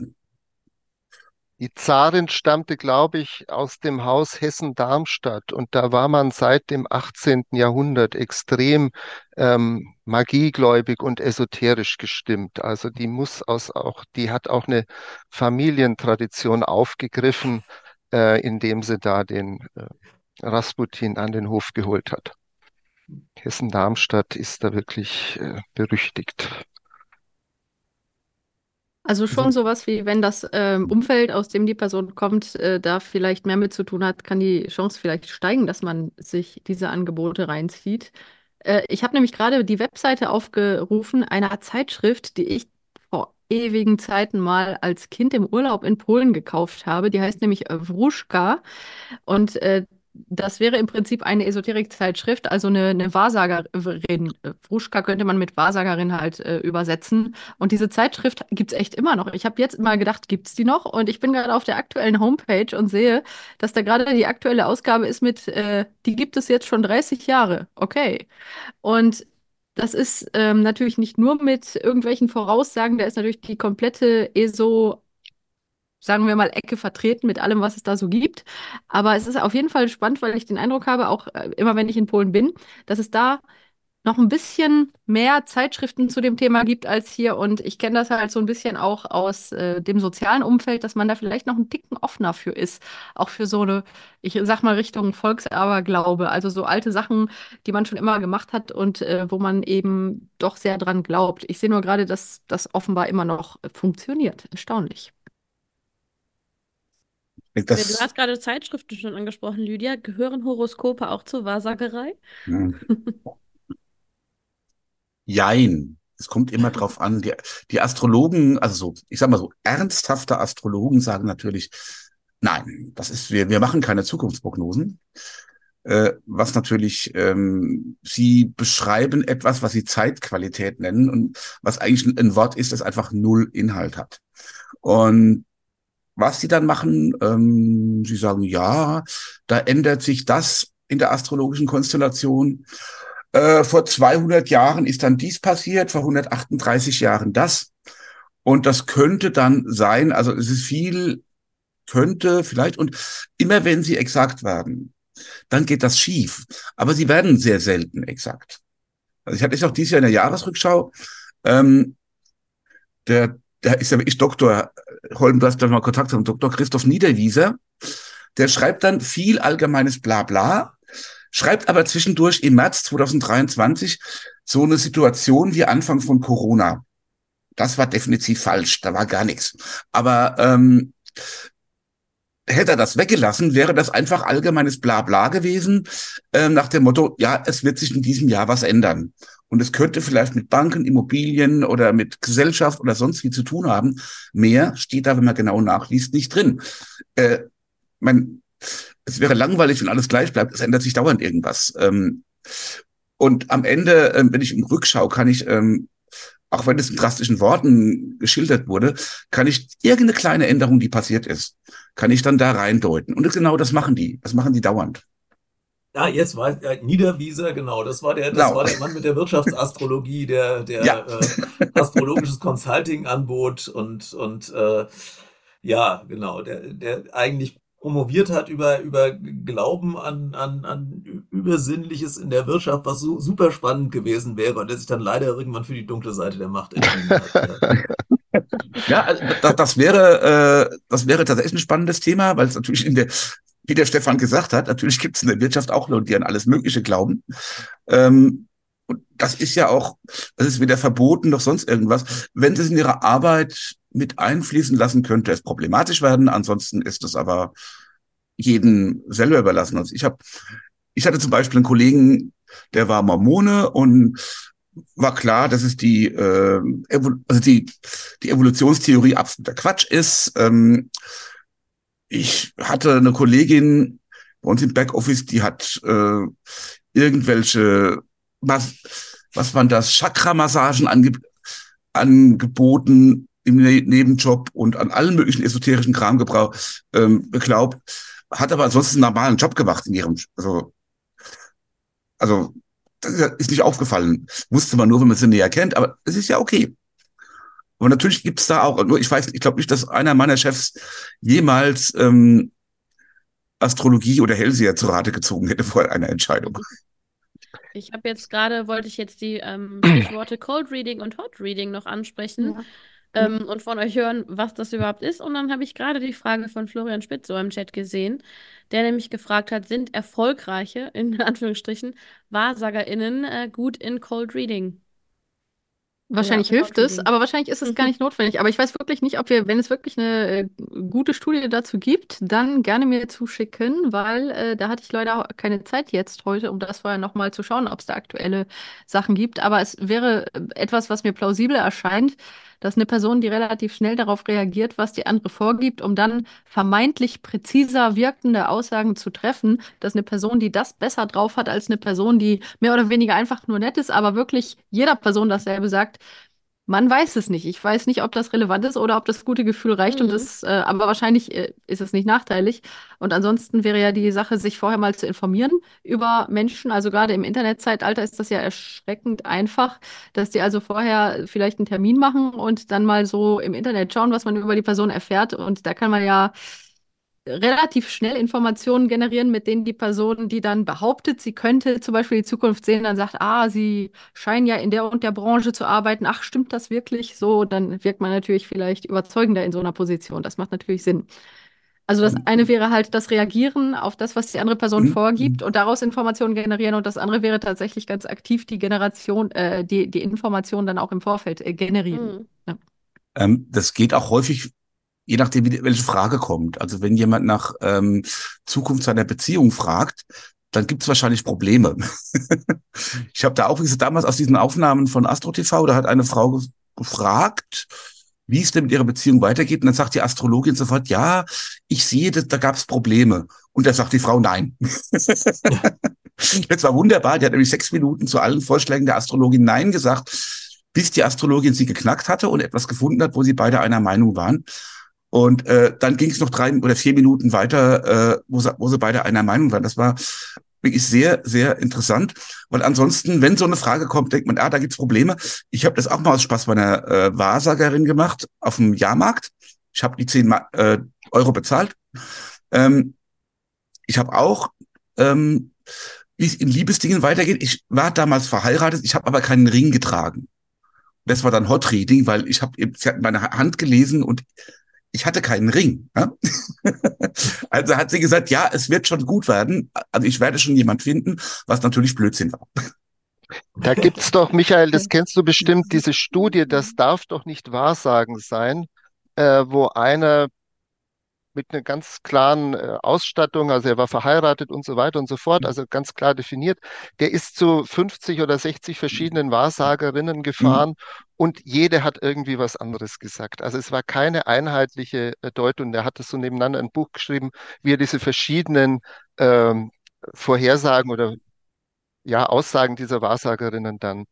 S4: die Zarin stammte, glaube ich, aus dem Haus Hessen-Darmstadt und da war man seit dem 18. Jahrhundert extrem ähm, magiegläubig und esoterisch gestimmt. Also die muss aus auch, die hat auch eine Familientradition aufgegriffen, äh, indem sie da den äh, Rasputin an den Hof geholt hat. Hessen-Darmstadt ist da wirklich äh, berüchtigt.
S6: Also schon also, sowas wie, wenn das ähm, Umfeld, aus dem die Person kommt, äh, da vielleicht mehr mit zu tun hat, kann die Chance vielleicht steigen, dass man sich diese Angebote reinzieht. Äh, ich habe nämlich gerade die Webseite aufgerufen einer Zeitschrift, die ich vor ewigen Zeiten mal als Kind im Urlaub in Polen gekauft habe. Die heißt nämlich Wruschka und äh, das wäre im Prinzip eine Esoterik-Zeitschrift, also eine, eine Wahrsagerin. Fruschka könnte man mit Wahrsagerin halt äh, übersetzen. Und diese Zeitschrift gibt es echt immer noch. Ich habe jetzt mal gedacht, gibt es die noch? Und ich bin gerade auf der aktuellen Homepage und sehe, dass da gerade die aktuelle Ausgabe ist mit, äh, die gibt es jetzt schon 30 Jahre. Okay. Und das ist ähm, natürlich nicht nur mit irgendwelchen Voraussagen, da ist natürlich die komplette ESO sagen wir mal, Ecke vertreten mit allem, was es da so gibt. Aber es ist auf jeden Fall spannend, weil ich den Eindruck habe, auch äh, immer wenn ich in Polen bin, dass es da noch ein bisschen mehr Zeitschriften zu dem Thema gibt als hier. Und ich kenne das halt so ein bisschen auch aus äh, dem sozialen Umfeld, dass man da vielleicht noch einen Ticken offener für ist. Auch für so eine, ich sag mal, Richtung Volksaberglaube. Also so alte Sachen, die man schon immer gemacht hat und äh, wo man eben doch sehr dran glaubt. Ich sehe nur gerade, dass das offenbar immer noch funktioniert. Erstaunlich.
S1: Das, du hast gerade Zeitschriften schon angesprochen, Lydia. Gehören Horoskope auch zur Wahrsagerei? Hm.
S2: Jein. Es kommt immer drauf an. Die, die Astrologen, also so, ich sag mal so, ernsthafte Astrologen sagen natürlich, nein, das ist, wir, wir machen keine Zukunftsprognosen. äh, was natürlich, ähm, sie beschreiben etwas, was sie Zeitqualität nennen und was eigentlich ein Wort ist, das einfach null Inhalt hat. Und was sie dann machen, ähm, sie sagen, ja, da ändert sich das in der astrologischen Konstellation. Äh, vor 200 Jahren ist dann dies passiert, vor 138 Jahren das. Und das könnte dann sein, also es ist viel, könnte vielleicht, und immer wenn sie exakt werden, dann geht das schief. Aber sie werden sehr selten exakt. Also ich hatte es auch dieses Jahr in der Jahresrückschau, ähm, der, der ist ja wirklich Doktor, Holm, du hast da mal Kontakt zum Dr. Christoph Niederwieser, der schreibt dann viel allgemeines Blabla, schreibt aber zwischendurch im März 2023 so eine Situation wie Anfang von Corona. Das war definitiv falsch, da war gar nichts. Aber ähm, hätte er das weggelassen, wäre das einfach allgemeines Blabla gewesen, äh, nach dem Motto, ja, es wird sich in diesem Jahr was ändern. Und es könnte vielleicht mit Banken, Immobilien oder mit Gesellschaft oder sonst wie zu tun haben. Mehr steht da, wenn man genau nachliest, nicht drin. Äh, mein, es wäre langweilig, wenn alles gleich bleibt. Es ändert sich dauernd irgendwas. Ähm, und am Ende, äh, wenn ich im Rückschau, kann ich ähm, auch wenn es in drastischen Worten geschildert wurde, kann ich irgendeine kleine Änderung, die passiert ist, kann ich dann da reindeuten. Und genau das machen die. Das machen die dauernd.
S3: Ja, jetzt war äh, Niederwieser, genau, das war der, das genau. war der Mann mit der Wirtschaftsastrologie, der, der ja. äh, astrologisches Consulting anbot und, und äh, ja, genau, der, der eigentlich promoviert hat über, über Glauben an, an, an Übersinnliches in der Wirtschaft, was so super spannend gewesen wäre und der sich dann leider irgendwann für die dunkle Seite der Macht entschieden hat.
S2: ja, also das, das wäre, äh, das wäre tatsächlich ein spannendes Thema, weil es natürlich in der, wie der Stefan gesagt hat, natürlich gibt es in der Wirtschaft auch Leute, die an alles Mögliche glauben. Ähm, und das ist ja auch, das ist weder verboten noch sonst irgendwas. Wenn sie es in ihrer Arbeit mit einfließen lassen, könnte es problematisch werden. Ansonsten ist es aber jeden selber überlassen. Also ich habe, ich hatte zum Beispiel einen Kollegen, der war Mormone und war klar, dass es die, äh, also die, die Evolutionstheorie absoluter Quatsch ist. Ähm, ich hatte eine Kollegin bei uns im Backoffice, die hat äh, irgendwelche, was, was waren das, Chakra-Massagen ange angeboten im ne Nebenjob und an allen möglichen esoterischen Kram gebrauch, ähm, geglaubt, hat aber ansonsten einen normalen Job gemacht in ihrem, also, also, das ist nicht aufgefallen. Wusste man nur, wenn man sie näher kennt, aber es ist ja okay. Aber natürlich gibt's da auch, ich weiß, ich glaube nicht, dass einer meiner Chefs jemals ähm, Astrologie oder Hellseher zu Rate gezogen hätte vor einer Entscheidung.
S1: Ich habe jetzt gerade, wollte ich jetzt die ähm, Stichworte Cold Reading und Hot Reading noch ansprechen. Ja ähm, und von euch hören, was das überhaupt ist. Und dann habe ich gerade die Frage von Florian Spitz so im Chat gesehen, der nämlich gefragt hat, sind erfolgreiche, in Anführungsstrichen, WahrsagerInnen äh, gut in Cold Reading?
S6: Wahrscheinlich ja, hilft es, aber wahrscheinlich ist es mhm. gar nicht notwendig. Aber ich weiß wirklich nicht, ob wir, wenn es wirklich eine äh, gute Studie dazu gibt, dann gerne mir zuschicken, weil äh, da hatte ich leider auch keine Zeit jetzt heute, um das vorher nochmal zu schauen, ob es da aktuelle Sachen gibt. Aber es wäre äh, etwas, was mir plausibel erscheint, dass eine Person, die relativ schnell darauf reagiert, was die andere vorgibt, um dann vermeintlich präziser wirkende Aussagen zu treffen, dass eine Person, die das besser drauf hat als eine Person, die mehr oder weniger einfach nur nett ist, aber wirklich jeder Person dasselbe sagt, man weiß es nicht. Ich weiß nicht, ob das relevant ist oder ob das gute Gefühl reicht. Mhm. Und das, äh, aber wahrscheinlich äh, ist es nicht nachteilig. Und ansonsten wäre ja die Sache, sich vorher mal zu informieren über Menschen. Also gerade im Internetzeitalter ist das ja erschreckend einfach, dass die also vorher vielleicht einen Termin machen und dann mal so im Internet schauen, was man über die Person erfährt. Und da kann man ja relativ schnell Informationen generieren, mit denen die Person, die dann behauptet, sie könnte zum Beispiel die Zukunft sehen, dann sagt, ah, sie scheinen ja in der und der Branche zu arbeiten. Ach, stimmt das wirklich so? Dann wirkt man natürlich vielleicht überzeugender in so einer Position. Das macht natürlich Sinn. Also das eine wäre halt das Reagieren auf das, was die andere Person mhm. vorgibt und daraus Informationen generieren. Und das andere wäre tatsächlich ganz aktiv die Generation, äh, die, die Informationen dann auch im Vorfeld äh, generieren. Mhm.
S2: Ja. Ähm, das geht auch häufig je nachdem, welche Frage kommt. Also wenn jemand nach ähm, Zukunft seiner Beziehung fragt, dann gibt es wahrscheinlich Probleme. ich habe da auch, wie gesagt, damals aus diesen Aufnahmen von Astro TV, da hat eine Frau gefragt, wie es denn mit ihrer Beziehung weitergeht. Und dann sagt die Astrologin sofort, ja, ich sehe, da, da gab es Probleme. Und dann sagt die Frau, nein. das war wunderbar. Die hat nämlich sechs Minuten zu allen Vorschlägen der Astrologin Nein gesagt, bis die Astrologin sie geknackt hatte und etwas gefunden hat, wo sie beide einer Meinung waren. Und äh, dann ging es noch drei oder vier Minuten weiter, äh, wo, sie, wo sie beide einer Meinung waren. Das war wirklich sehr, sehr interessant. Weil ansonsten, wenn so eine Frage kommt, denkt man, ah, da gibt's Probleme. Ich habe das auch mal aus Spaß bei einer äh, Wahrsagerin gemacht auf dem Jahrmarkt. Ich habe die zehn äh, Euro bezahlt. Ähm, ich habe auch, ähm, wie es in Liebesdingen weitergeht. Ich war damals verheiratet, ich habe aber keinen Ring getragen. Das war dann Hot Reading, weil ich habe, sie hat meine Hand gelesen und ich hatte keinen Ring. Ja? also hat sie gesagt, ja, es wird schon gut werden. Also ich werde schon jemand finden, was natürlich Blödsinn war.
S4: Da gibt's doch, Michael, das kennst du bestimmt, diese Studie, das darf doch nicht Wahrsagen sein, äh, wo einer mit einer ganz klaren äh, Ausstattung, also er war verheiratet und so weiter und so fort, also ganz klar definiert. Der ist zu 50 oder 60 verschiedenen Wahrsagerinnen mhm. gefahren mhm. und jede hat irgendwie was anderes gesagt. Also es war keine einheitliche äh, Deutung. Er hat das so nebeneinander ein Buch geschrieben, wie er diese verschiedenen ähm, Vorhersagen oder ja, Aussagen dieser Wahrsagerinnen dann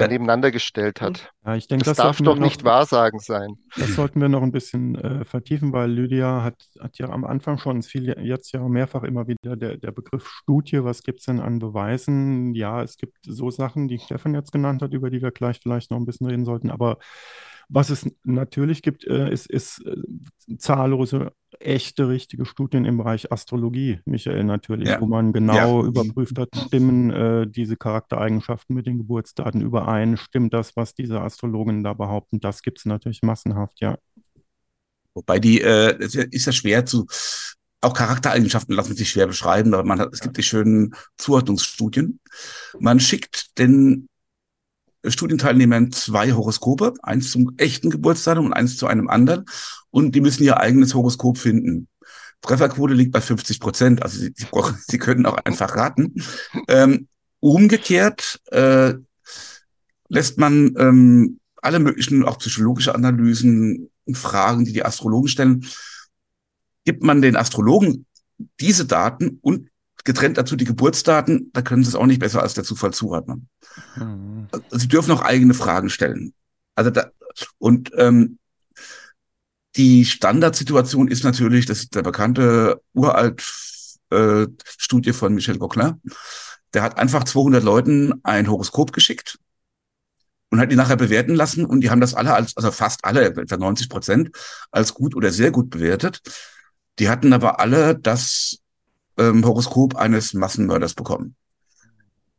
S4: äh, nebeneinander gestellt hat.
S5: Ja, ich denke,
S4: das, das darf doch noch, nicht Wahrsagen sein.
S5: Das sollten wir noch ein bisschen äh, vertiefen, weil Lydia hat, hat ja am Anfang schon, es fiel jetzt ja mehrfach immer wieder der, der Begriff Studie. Was gibt es denn an Beweisen? Ja, es gibt so Sachen, die Stefan jetzt genannt hat, über die wir gleich vielleicht noch ein bisschen reden sollten, aber was es natürlich gibt, äh, ist, ist äh, zahllose echte, richtige Studien im Bereich Astrologie, Michael, natürlich, ja. wo man genau ja. überprüft hat, stimmen äh, diese Charaktereigenschaften mit den Geburtsdaten überein, stimmt das, was diese Astrologen da behaupten, das gibt es natürlich massenhaft, ja.
S2: Wobei die, äh, es ist ja schwer zu, auch Charaktereigenschaften lassen sich schwer beschreiben, aber man hat, es gibt die schönen Zuordnungsstudien. Man schickt den Studienteilnehmern zwei Horoskope, eins zum echten Geburtsdatum und eins zu einem anderen. Und die müssen ihr eigenes Horoskop finden. Trefferquote liegt bei 50 Prozent, also sie, sie, brauchen, sie können auch einfach raten. Ähm, umgekehrt äh, lässt man ähm, alle möglichen, auch psychologische Analysen und Fragen, die die Astrologen stellen, gibt man den Astrologen diese Daten und getrennt dazu die Geburtsdaten, da können sie es auch nicht besser als der Zufall zuordnen. Mhm. Sie dürfen auch eigene Fragen stellen. Also da, und ähm, die Standardsituation ist natürlich, das ist der bekannte uralt äh, Studie von Michel Gauquelin. Der hat einfach 200 Leuten ein Horoskop geschickt und hat die nachher bewerten lassen und die haben das alle als, also fast alle, etwa 90 Prozent, als gut oder sehr gut bewertet. Die hatten aber alle das ähm, Horoskop eines Massenmörders bekommen.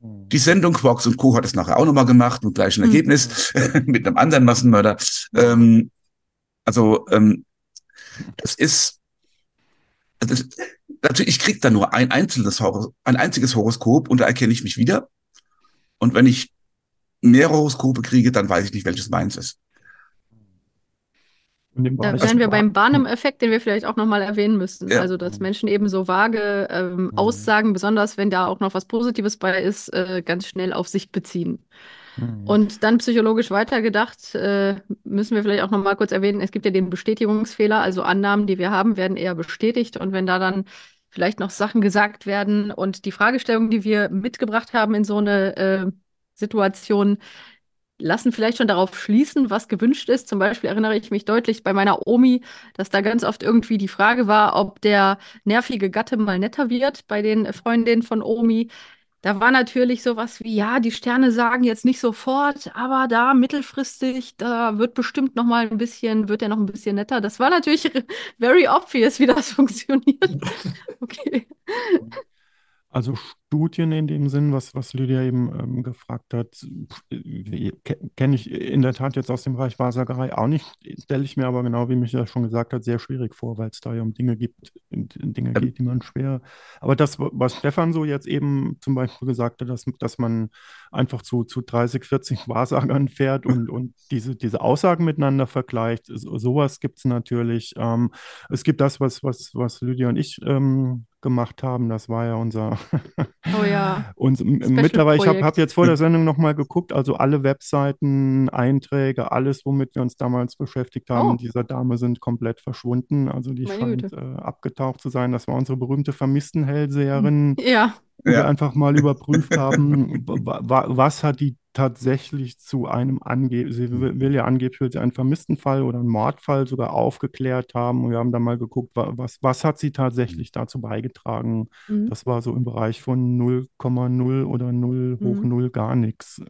S2: Hm. Die Sendung Quarks und Co. hat es nachher auch nochmal gemacht mit gleichem hm. Ergebnis, mit einem anderen Massenmörder. Ähm, also ähm, das ist, das, natürlich, ich krieg da nur ein einzelnes ein einziges Horoskop und da erkenne ich mich wieder. Und wenn ich mehrere Horoskope kriege, dann weiß ich nicht, welches meins ist.
S6: Da wären wir beim Barnum-Effekt, den wir vielleicht auch nochmal erwähnen müssten. Ja. Also, dass Menschen eben so vage ähm, mhm. Aussagen, besonders wenn da auch noch was Positives bei ist, äh, ganz schnell auf sich beziehen. Mhm. Und dann psychologisch weitergedacht, äh, müssen wir vielleicht auch nochmal kurz erwähnen, es gibt ja den Bestätigungsfehler, also Annahmen, die wir haben, werden eher bestätigt. Und wenn da dann vielleicht noch Sachen gesagt werden und die Fragestellung, die wir mitgebracht haben in so eine äh, Situation, lassen vielleicht schon darauf schließen, was gewünscht ist. Zum Beispiel erinnere ich mich deutlich bei meiner Omi, dass da ganz oft irgendwie die Frage war, ob der nervige Gatte mal netter wird bei den Freundinnen von Omi. Da war natürlich sowas wie, ja, die Sterne sagen jetzt nicht sofort, aber da mittelfristig, da wird bestimmt noch mal ein bisschen, wird er noch ein bisschen netter. Das war natürlich very obvious, wie das funktioniert. Okay.
S5: Also Studien in dem Sinn, was, was Lydia eben ähm, gefragt hat, äh, kenne ich in der Tat jetzt aus dem Bereich Wahrsagerei auch nicht, stelle ich mir aber genau, wie Michael schon gesagt hat, sehr schwierig vor, weil es da ja um Dinge gibt, Dinge geht, die man schwer. Aber das, was Stefan so jetzt eben zum Beispiel gesagt hat, dass, dass man einfach zu, zu 30, 40 Wahrsagern fährt und, und diese, diese Aussagen miteinander vergleicht, so, sowas gibt es natürlich. Ähm, es gibt das, was, was, was Lydia und ich ähm, gemacht haben. Das war ja unser.
S6: oh ja.
S5: Und mittlerweile, ich habe hab jetzt vor der Sendung nochmal geguckt, also alle Webseiten, Einträge, alles, womit wir uns damals beschäftigt haben, oh. dieser Dame sind komplett verschwunden. Also die Meine scheint äh, abgetaucht zu sein. Das war unsere berühmte Vermisstenhellseherin.
S6: Ja.
S5: Wo ja. wir einfach mal überprüft haben, was hat die tatsächlich zu einem angeblich, sie will ja angeblich einen Vermisstenfall oder einen Mordfall sogar aufgeklärt haben. Und wir haben dann mal geguckt, was, was hat sie tatsächlich dazu beigetragen. Mhm. Das war so im Bereich von 0,0 oder 0 hoch mhm. 0 gar nichts.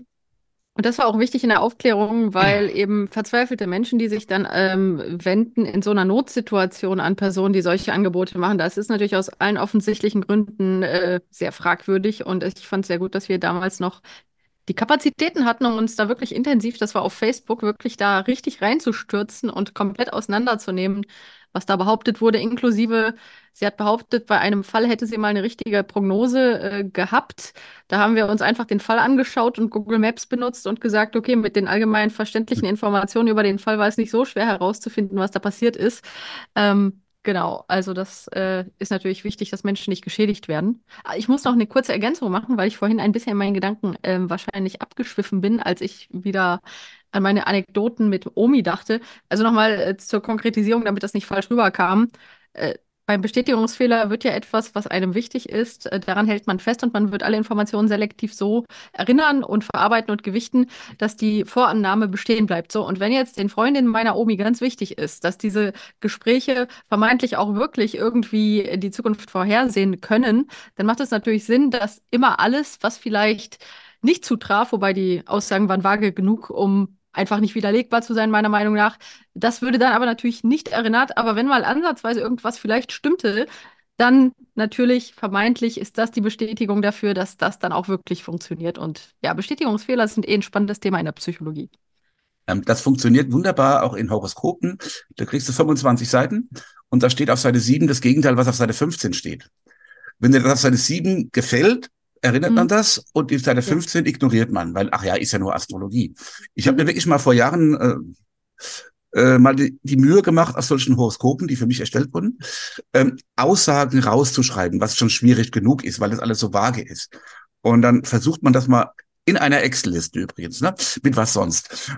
S6: Und das war auch wichtig in der Aufklärung, weil eben verzweifelte Menschen, die sich dann ähm, wenden in so einer Notsituation an Personen, die solche Angebote machen, das ist natürlich aus allen offensichtlichen Gründen äh, sehr fragwürdig. Und ich fand es sehr gut, dass wir damals noch die Kapazitäten hatten, um uns da wirklich intensiv, das war auf Facebook, wirklich da richtig reinzustürzen und komplett auseinanderzunehmen, was da behauptet wurde, inklusive, sie hat behauptet, bei einem Fall hätte sie mal eine richtige Prognose äh, gehabt. Da haben wir uns einfach den Fall angeschaut und Google Maps benutzt und gesagt, okay, mit den allgemein verständlichen Informationen über den Fall war es nicht so schwer herauszufinden, was da passiert ist. Ähm, Genau, also das äh, ist natürlich wichtig, dass Menschen nicht geschädigt werden. Ah, ich muss noch eine kurze Ergänzung machen, weil ich vorhin ein bisschen in meinen Gedanken äh, wahrscheinlich abgeschwiffen bin, als ich wieder an meine Anekdoten mit Omi dachte. Also nochmal äh, zur Konkretisierung, damit das nicht falsch rüberkam. Äh, beim Bestätigungsfehler wird ja etwas, was einem wichtig ist, äh, daran hält man fest und man wird alle Informationen selektiv so erinnern und verarbeiten und gewichten, dass die Vorannahme bestehen bleibt. So, und wenn jetzt den Freundinnen meiner Omi ganz wichtig ist, dass diese Gespräche vermeintlich auch wirklich irgendwie die Zukunft vorhersehen können, dann macht es natürlich Sinn, dass immer alles, was vielleicht nicht zutraf, wobei die Aussagen waren vage genug, um einfach nicht widerlegbar zu sein, meiner Meinung nach. Das würde dann aber natürlich nicht erinnert. Aber wenn mal ansatzweise irgendwas vielleicht stimmte, dann natürlich vermeintlich ist das die Bestätigung dafür, dass das dann auch wirklich funktioniert. Und ja, Bestätigungsfehler sind eh ein spannendes Thema in der Psychologie.
S2: Ähm, das funktioniert wunderbar auch in Horoskopen. Da kriegst du 25 Seiten und da steht auf Seite 7 das Gegenteil, was auf Seite 15 steht. Wenn dir das auf Seite 7 gefällt, erinnert mhm. man das und die Seite 15 ja. ignoriert man, weil, ach ja, ist ja nur Astrologie. Ich habe mir wirklich mal vor Jahren äh, äh, mal die, die, Mühe gemacht, aus solchen Horoskopen, die für mich erstellt wurden, ähm, Aussagen rauszuschreiben, was schon schwierig genug ist, weil das alles so vage ist. Und dann versucht man das mal in einer Excel-Liste übrigens, ne? mit was sonst.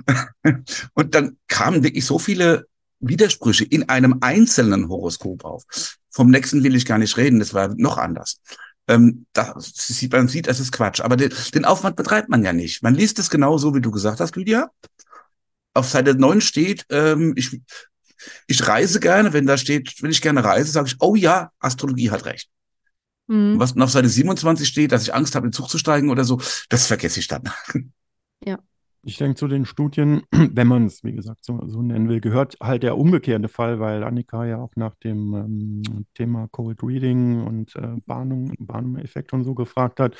S2: und dann kamen wirklich so viele Widersprüche in einem einzelnen Horoskop auf. Vom nächsten will ich gar nicht reden, das war noch anders. Ähm, da sieht man sieht, es ist Quatsch. Aber den, den Aufwand betreibt man ja nicht. Man liest es genau so, wie du gesagt hast, Lydia. Auf Seite 9 steht, ähm, ich, ich reise gerne. Wenn da steht, wenn ich gerne reise, sage ich, oh ja, Astrologie hat recht. Mhm. Was auf Seite 27 steht, dass ich Angst habe, in den Zug zu steigen oder so, das vergesse ich dann.
S6: Ja.
S5: Ich denke, zu den Studien, wenn man es, wie gesagt, so, so, nennen will, gehört halt der umgekehrte Fall, weil Annika ja auch nach dem ähm, Thema Cold Reading und äh, Warnung, Warnung-Effekt und so gefragt hat.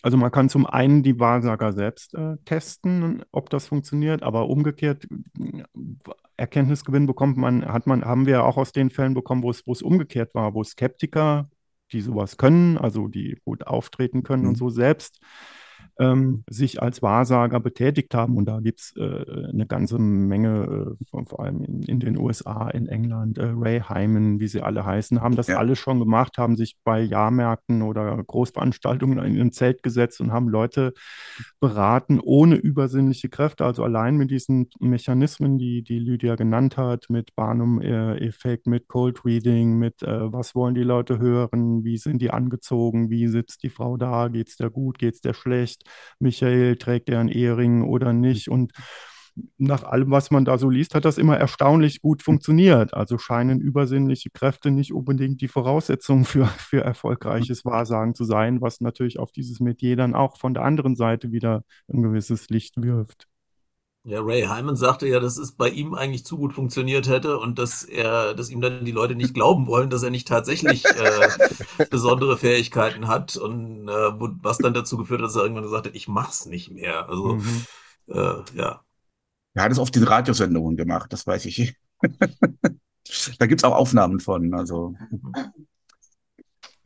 S5: Also man kann zum einen die Wahrsager selbst äh, testen, ob das funktioniert, aber umgekehrt äh, Erkenntnisgewinn bekommt man, hat man, haben wir auch aus den Fällen bekommen, wo es, wo es umgekehrt war, wo Skeptiker, die sowas können, also die gut auftreten können mhm. und so selbst ähm, sich als Wahrsager betätigt haben. Und da gibt es äh, eine ganze Menge, äh, von, vor allem in, in, den USA, in England, äh, Ray Hyman, wie sie alle heißen, haben das ja. alles schon gemacht, haben sich bei Jahrmärkten oder Großveranstaltungen in ein Zelt gesetzt und haben Leute beraten ohne übersinnliche Kräfte, also allein mit diesen Mechanismen, die, die Lydia genannt hat, mit Barnum-Effekt, mit Cold Reading, mit äh, was wollen die Leute hören, wie sind die angezogen, wie sitzt die Frau da, geht es der gut, geht es der schlecht, Michael, trägt er einen Ehering oder nicht? Und nach allem, was man da so liest, hat das immer erstaunlich gut funktioniert. Also scheinen übersinnliche Kräfte nicht unbedingt die Voraussetzung für, für erfolgreiches Wahrsagen zu sein, was natürlich auf dieses Metier dann auch von der anderen Seite wieder ein gewisses Licht wirft.
S3: Ja, Ray Hyman sagte ja, dass es bei ihm eigentlich zu gut funktioniert hätte und dass er, dass ihm dann die Leute nicht glauben wollen, dass er nicht tatsächlich äh, besondere Fähigkeiten hat und äh, was dann dazu geführt hat, dass er irgendwann gesagt hat, ich mach's nicht mehr. Also mhm. äh, ja.
S2: Er hat es oft in Radiosendungen gemacht, das weiß ich. da gibt's auch Aufnahmen von. Also mhm.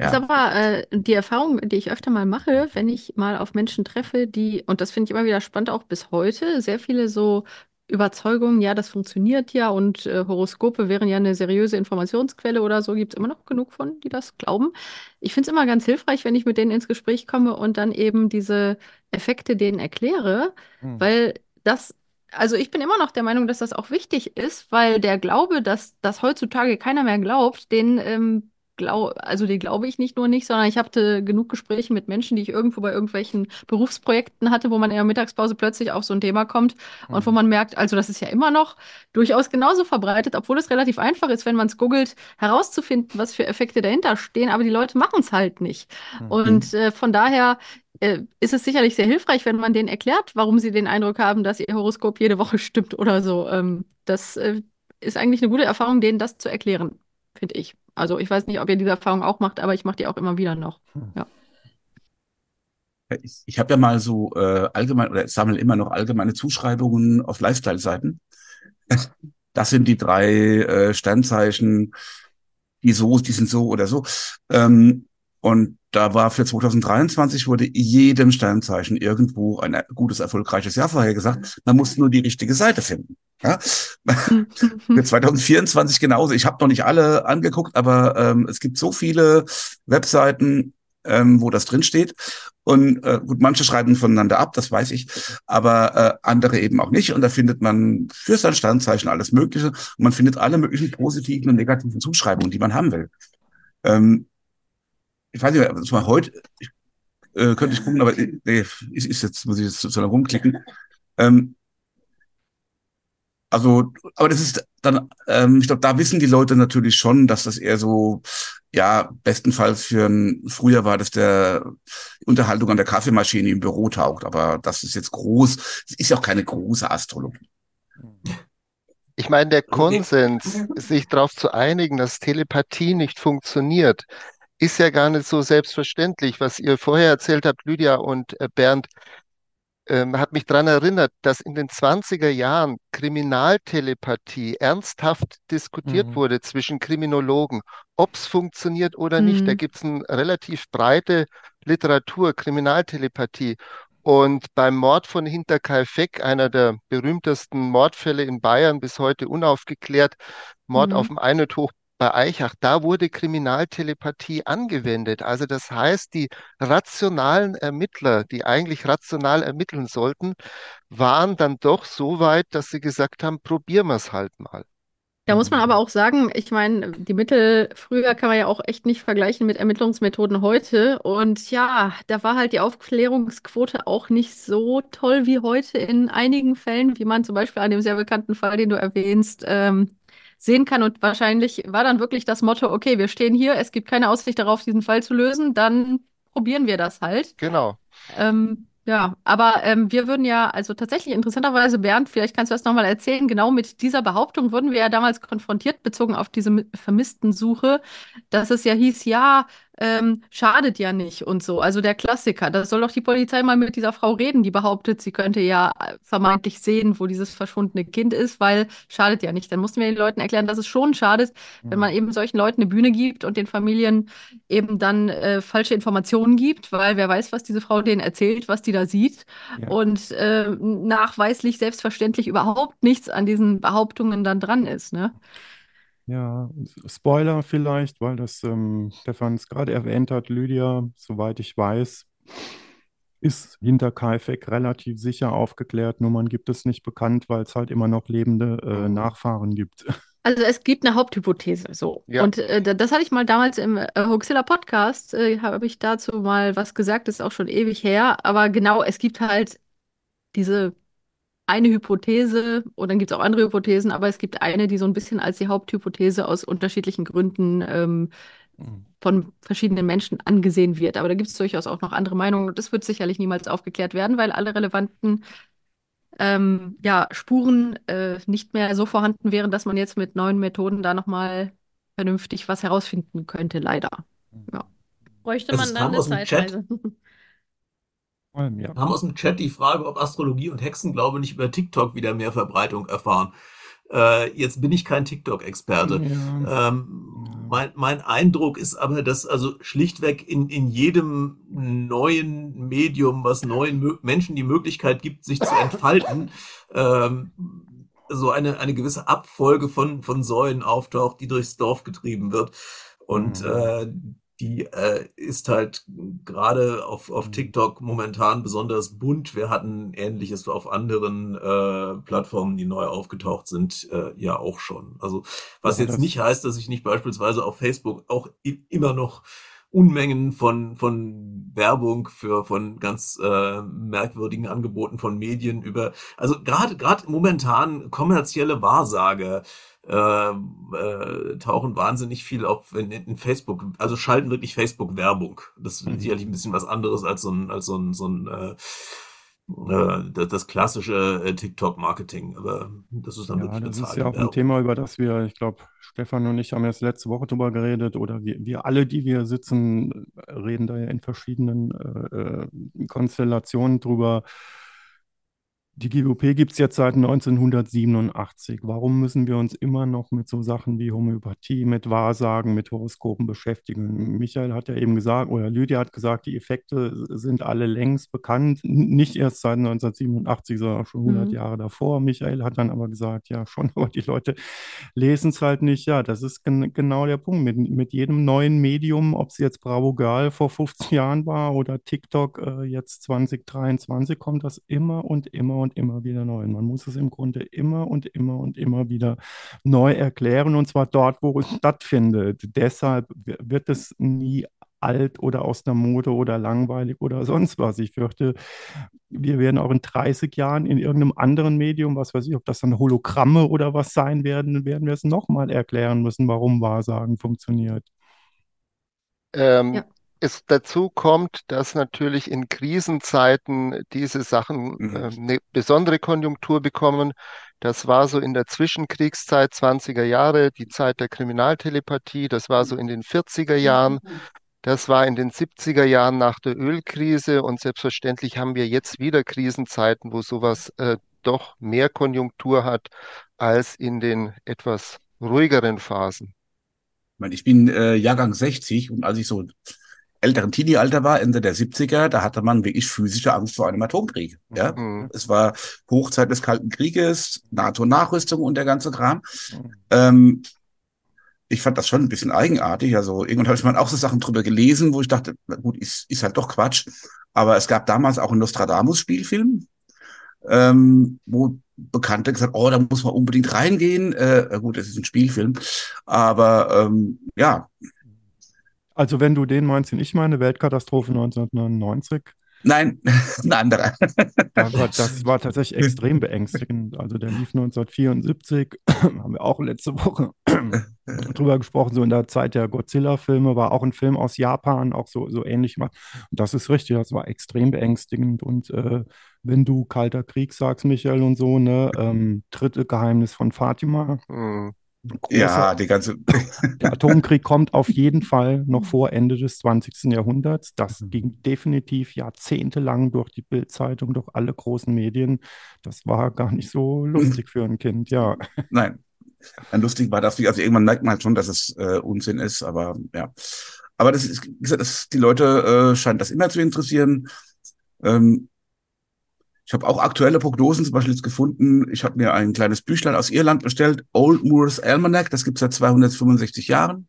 S6: Ja. Das ist aber äh, die Erfahrung, die ich öfter mal mache, wenn ich mal auf Menschen treffe, die, und das finde ich immer wieder spannend, auch bis heute, sehr viele so Überzeugung, ja, das funktioniert ja und äh, Horoskope wären ja eine seriöse Informationsquelle oder so, gibt es immer noch genug von, die das glauben. Ich finde es immer ganz hilfreich, wenn ich mit denen ins Gespräch komme und dann eben diese Effekte denen erkläre, hm. weil das, also ich bin immer noch der Meinung, dass das auch wichtig ist, weil der Glaube, dass das heutzutage keiner mehr glaubt, den ähm, glaub, also die glaube ich nicht nur nicht, sondern ich hatte genug Gespräche mit Menschen, die ich irgendwo bei irgendwelchen Berufsprojekten hatte, wo man in der Mittagspause plötzlich auf so ein Thema kommt mhm. und wo mhm. man merkt, also das ist ja immer noch durchaus genauso verbreitet, obwohl es relativ einfach ist, wenn man es googelt, herauszufinden, was für Effekte dahinter stehen, aber die Leute machen es halt nicht. Mhm. Und äh, von daher äh, ist es sicherlich sehr hilfreich, wenn man denen erklärt, warum sie den Eindruck haben, dass ihr Horoskop jede Woche stimmt oder so. Ähm, das äh, ist eigentlich eine gute Erfahrung, denen das zu erklären, finde ich. Also ich weiß nicht, ob ihr diese Erfahrung auch macht, aber ich mache die auch immer wieder noch. Hm. Ja.
S2: Ich, ich habe ja mal so äh, allgemein oder sammle immer noch allgemeine Zuschreibungen auf Lifestyle-Seiten. Das sind die drei äh, Sternzeichen, die so, die sind so oder so. Ähm, und da war für 2023 wurde jedem Sternzeichen irgendwo ein gutes, erfolgreiches Jahr vorhergesagt. Man muss nur die richtige Seite finden. Ja? Für 2024 genauso. Ich habe noch nicht alle angeguckt, aber ähm, es gibt so viele Webseiten, ähm, wo das drin steht. Und äh, gut, manche schreiben voneinander ab, das weiß ich, aber äh, andere eben auch nicht. Und da findet man für sein Standzeichen alles Mögliche. Und man findet alle möglichen positiven und negativen Zuschreibungen, die man haben will. Ähm, ich weiß nicht, das war heute, ich, äh, könnte ich gucken, aber nee, ist, ist jetzt, muss ich jetzt so lange rumklicken. Ähm, also, aber das ist dann, ähm, ich glaube, da wissen die Leute natürlich schon, dass das eher so, ja, bestenfalls für ein, früher war das der Unterhaltung an der Kaffeemaschine im Büro taugt, aber das ist jetzt groß, ist ja auch keine große Astrologie.
S4: Ich meine, der Konsens, sich darauf zu einigen, dass Telepathie nicht funktioniert, ist ja gar nicht so selbstverständlich. Was ihr vorher erzählt habt, Lydia und äh, Bernd, ähm, hat mich daran erinnert, dass in den 20er Jahren Kriminaltelepathie ernsthaft diskutiert mhm. wurde zwischen Kriminologen, ob es funktioniert oder mhm. nicht. Da mhm. gibt es eine relativ breite Literatur, Kriminaltelepathie. Und beim Mord von Hinterkaifeck, einer der berühmtesten Mordfälle in Bayern, bis heute unaufgeklärt, Mord mhm. auf dem Einödhoch bei Eichach, da wurde Kriminaltelepathie angewendet. Also das heißt, die rationalen Ermittler, die eigentlich rational ermitteln sollten, waren dann doch so weit, dass sie gesagt haben, probieren wir es halt mal.
S6: Da muss man aber auch sagen, ich meine, die Mittel früher kann man ja auch echt nicht vergleichen mit Ermittlungsmethoden heute. Und ja, da war halt die Aufklärungsquote auch nicht so toll wie heute in einigen Fällen, wie man zum Beispiel an dem sehr bekannten Fall, den du erwähnst, ähm, sehen kann. Und wahrscheinlich war dann wirklich das Motto, okay, wir stehen hier, es gibt keine Aussicht darauf, diesen Fall zu lösen, dann probieren wir das halt.
S4: Genau.
S6: Ähm, ja, aber ähm, wir würden ja, also tatsächlich interessanterweise, Bernd, vielleicht kannst du das nochmal erzählen, genau mit dieser Behauptung wurden wir ja damals konfrontiert, bezogen auf diese vermissten Suche, dass es ja hieß, ja, ähm, schadet ja nicht und so. Also der Klassiker. Da soll doch die Polizei mal mit dieser Frau reden, die behauptet, sie könnte ja vermeintlich sehen, wo dieses verschwundene Kind ist, weil schadet ja nicht. Dann mussten wir den Leuten erklären, dass es schon schadet, mhm. wenn man eben solchen Leuten eine Bühne gibt und den Familien eben dann äh, falsche Informationen gibt, weil wer weiß, was diese Frau denen erzählt, was die da sieht. Ja. Und äh, nachweislich selbstverständlich überhaupt nichts an diesen Behauptungen dann dran ist. Ne?
S5: Ja, Spoiler vielleicht, weil das ähm, Stefan es gerade erwähnt hat, Lydia, soweit ich weiß, ist hinter Kaifek relativ sicher aufgeklärt, nur man gibt es nicht bekannt, weil es halt immer noch lebende äh, Nachfahren gibt.
S6: Also es gibt eine Haupthypothese, so. Ja. Und äh, das hatte ich mal damals im äh, Hoaxilla Podcast, äh, habe ich dazu mal was gesagt, das ist auch schon ewig her. Aber genau, es gibt halt diese eine Hypothese und dann gibt es auch andere Hypothesen, aber es gibt eine, die so ein bisschen als die Haupthypothese aus unterschiedlichen Gründen ähm, mhm. von verschiedenen Menschen angesehen wird. Aber da gibt es durchaus auch noch andere Meinungen und das wird sicherlich niemals aufgeklärt werden, weil alle relevanten ähm, ja, Spuren äh, nicht mehr so vorhanden wären, dass man jetzt mit neuen Methoden da nochmal vernünftig was herausfinden könnte, leider. Mhm. Ja.
S1: Bräuchte man dann eine Zeitreise.
S3: allem, ja. Wir haben aus dem Chat die Frage, ob Astrologie und Hexenglaube nicht über TikTok wieder mehr Verbreitung erfahren. Äh, jetzt bin ich kein TikTok-Experte. Ja. Ähm, mein, mein Eindruck ist aber, dass also schlichtweg in, in jedem neuen Medium, was neuen Menschen die Möglichkeit gibt, sich zu entfalten, ähm, so eine, eine gewisse Abfolge von, von Säulen auftaucht, die durchs Dorf getrieben wird. Und mhm. äh, die äh, ist halt gerade auf, auf mhm. TikTok momentan besonders bunt. Wir hatten ähnliches auf anderen äh, Plattformen, die neu aufgetaucht sind, äh, ja auch schon. Also was ja, jetzt nicht heißt, dass ich nicht beispielsweise auf Facebook auch immer noch Unmengen von, von Werbung für von ganz äh, merkwürdigen Angeboten von Medien über, also gerade gerade momentan kommerzielle Wahrsage äh, äh, tauchen wahnsinnig viel auf in, in Facebook, also schalten wirklich Facebook Werbung. Das ist mhm. sicherlich ein bisschen was anderes als so ein als so ein, so ein äh, äh, das, klassische äh, TikTok-Marketing. Aber das ist dann ja, wirklich
S5: Das ist ja auch ein Thema, über das wir, ich glaube, Stefan und ich haben erst letzte Woche drüber geredet oder wir, wir alle, die wir sitzen, reden da ja in verschiedenen äh Konstellationen drüber die GWP gibt es jetzt seit 1987. Warum müssen wir uns immer noch mit so Sachen wie Homöopathie, mit Wahrsagen, mit Horoskopen beschäftigen? Michael hat ja eben gesagt, oder Lydia hat gesagt, die Effekte sind alle längst bekannt. Nicht erst seit 1987, sondern schon 100 mhm. Jahre davor. Michael hat dann aber gesagt, ja, schon, aber die Leute lesen es halt nicht. Ja, das ist gen genau der Punkt. Mit, mit jedem neuen Medium, ob es jetzt Bravo Girl vor 15 Jahren war oder TikTok äh, jetzt 2023, kommt das immer und immer und und immer wieder neu. Und man muss es im Grunde immer und immer und immer wieder neu erklären, und zwar dort, wo es stattfindet. Deshalb wird es nie alt oder aus der Mode oder langweilig oder sonst was. Ich fürchte, wir werden auch in 30 Jahren in irgendeinem anderen Medium, was weiß ich, ob das dann Hologramme oder was sein werden, werden wir es nochmal erklären müssen, warum Wahrsagen funktioniert.
S4: Ähm, ja es dazu kommt, dass natürlich in Krisenzeiten diese Sachen mhm. äh, eine besondere Konjunktur bekommen. Das war so in der Zwischenkriegszeit 20er Jahre, die Zeit der Kriminaltelepathie. Das war so in den 40er Jahren. Das war in den 70er Jahren nach der Ölkrise. Und selbstverständlich haben wir jetzt wieder Krisenzeiten, wo sowas äh, doch mehr Konjunktur hat als in den etwas ruhigeren Phasen.
S2: Ich, bin äh, Jahrgang 60 und als ich so älteren Teenie-Alter war, Ende der 70er, da hatte man wirklich physische Angst vor einem Atomkrieg. Ja? Mhm. Es war Hochzeit des Kalten Krieges, NATO-Nachrüstung und der ganze Kram. Mhm. Ähm, ich fand das schon ein bisschen eigenartig. Also irgendwann habe ich mal auch so Sachen drüber gelesen, wo ich dachte, gut, ist, ist halt doch Quatsch. Aber es gab damals auch einen Nostradamus-Spielfilm, ähm, wo Bekannte gesagt, oh, da muss man unbedingt reingehen. Äh, gut, es ist ein Spielfilm, aber ähm, ja,
S5: also wenn du den meinst, den ich meine, Weltkatastrophe 1999.
S2: Nein, ein anderer.
S5: Das war, das war tatsächlich extrem beängstigend. Also der lief 1974, haben wir auch letzte Woche drüber gesprochen, so in der Zeit der Godzilla-Filme, war auch ein Film aus Japan, auch so, so ähnlich gemacht. Und das ist richtig, das war extrem beängstigend. Und äh, wenn du Kalter Krieg sagst, Michael und so, ne, ähm, dritte Geheimnis von Fatima. Mhm
S2: ja, die ganze.
S5: der Atomkrieg kommt auf jeden Fall noch vor Ende des 20. Jahrhunderts. Das mhm. ging definitiv jahrzehntelang durch die Bildzeitung, durch alle großen Medien. Das war gar nicht so lustig für ein Kind, ja.
S2: Nein. Ein lustig war das nicht. Also irgendwann merkt man halt schon, dass es äh, Unsinn ist, aber ja. Aber das ist, wie gesagt, das, die Leute äh, scheinen das immer zu interessieren. Ähm, ich habe auch aktuelle Prognosen zum Beispiel jetzt gefunden. Ich habe mir ein kleines Büchlein aus Irland bestellt, Old Moors Almanac, das gibt es seit 265 Jahren.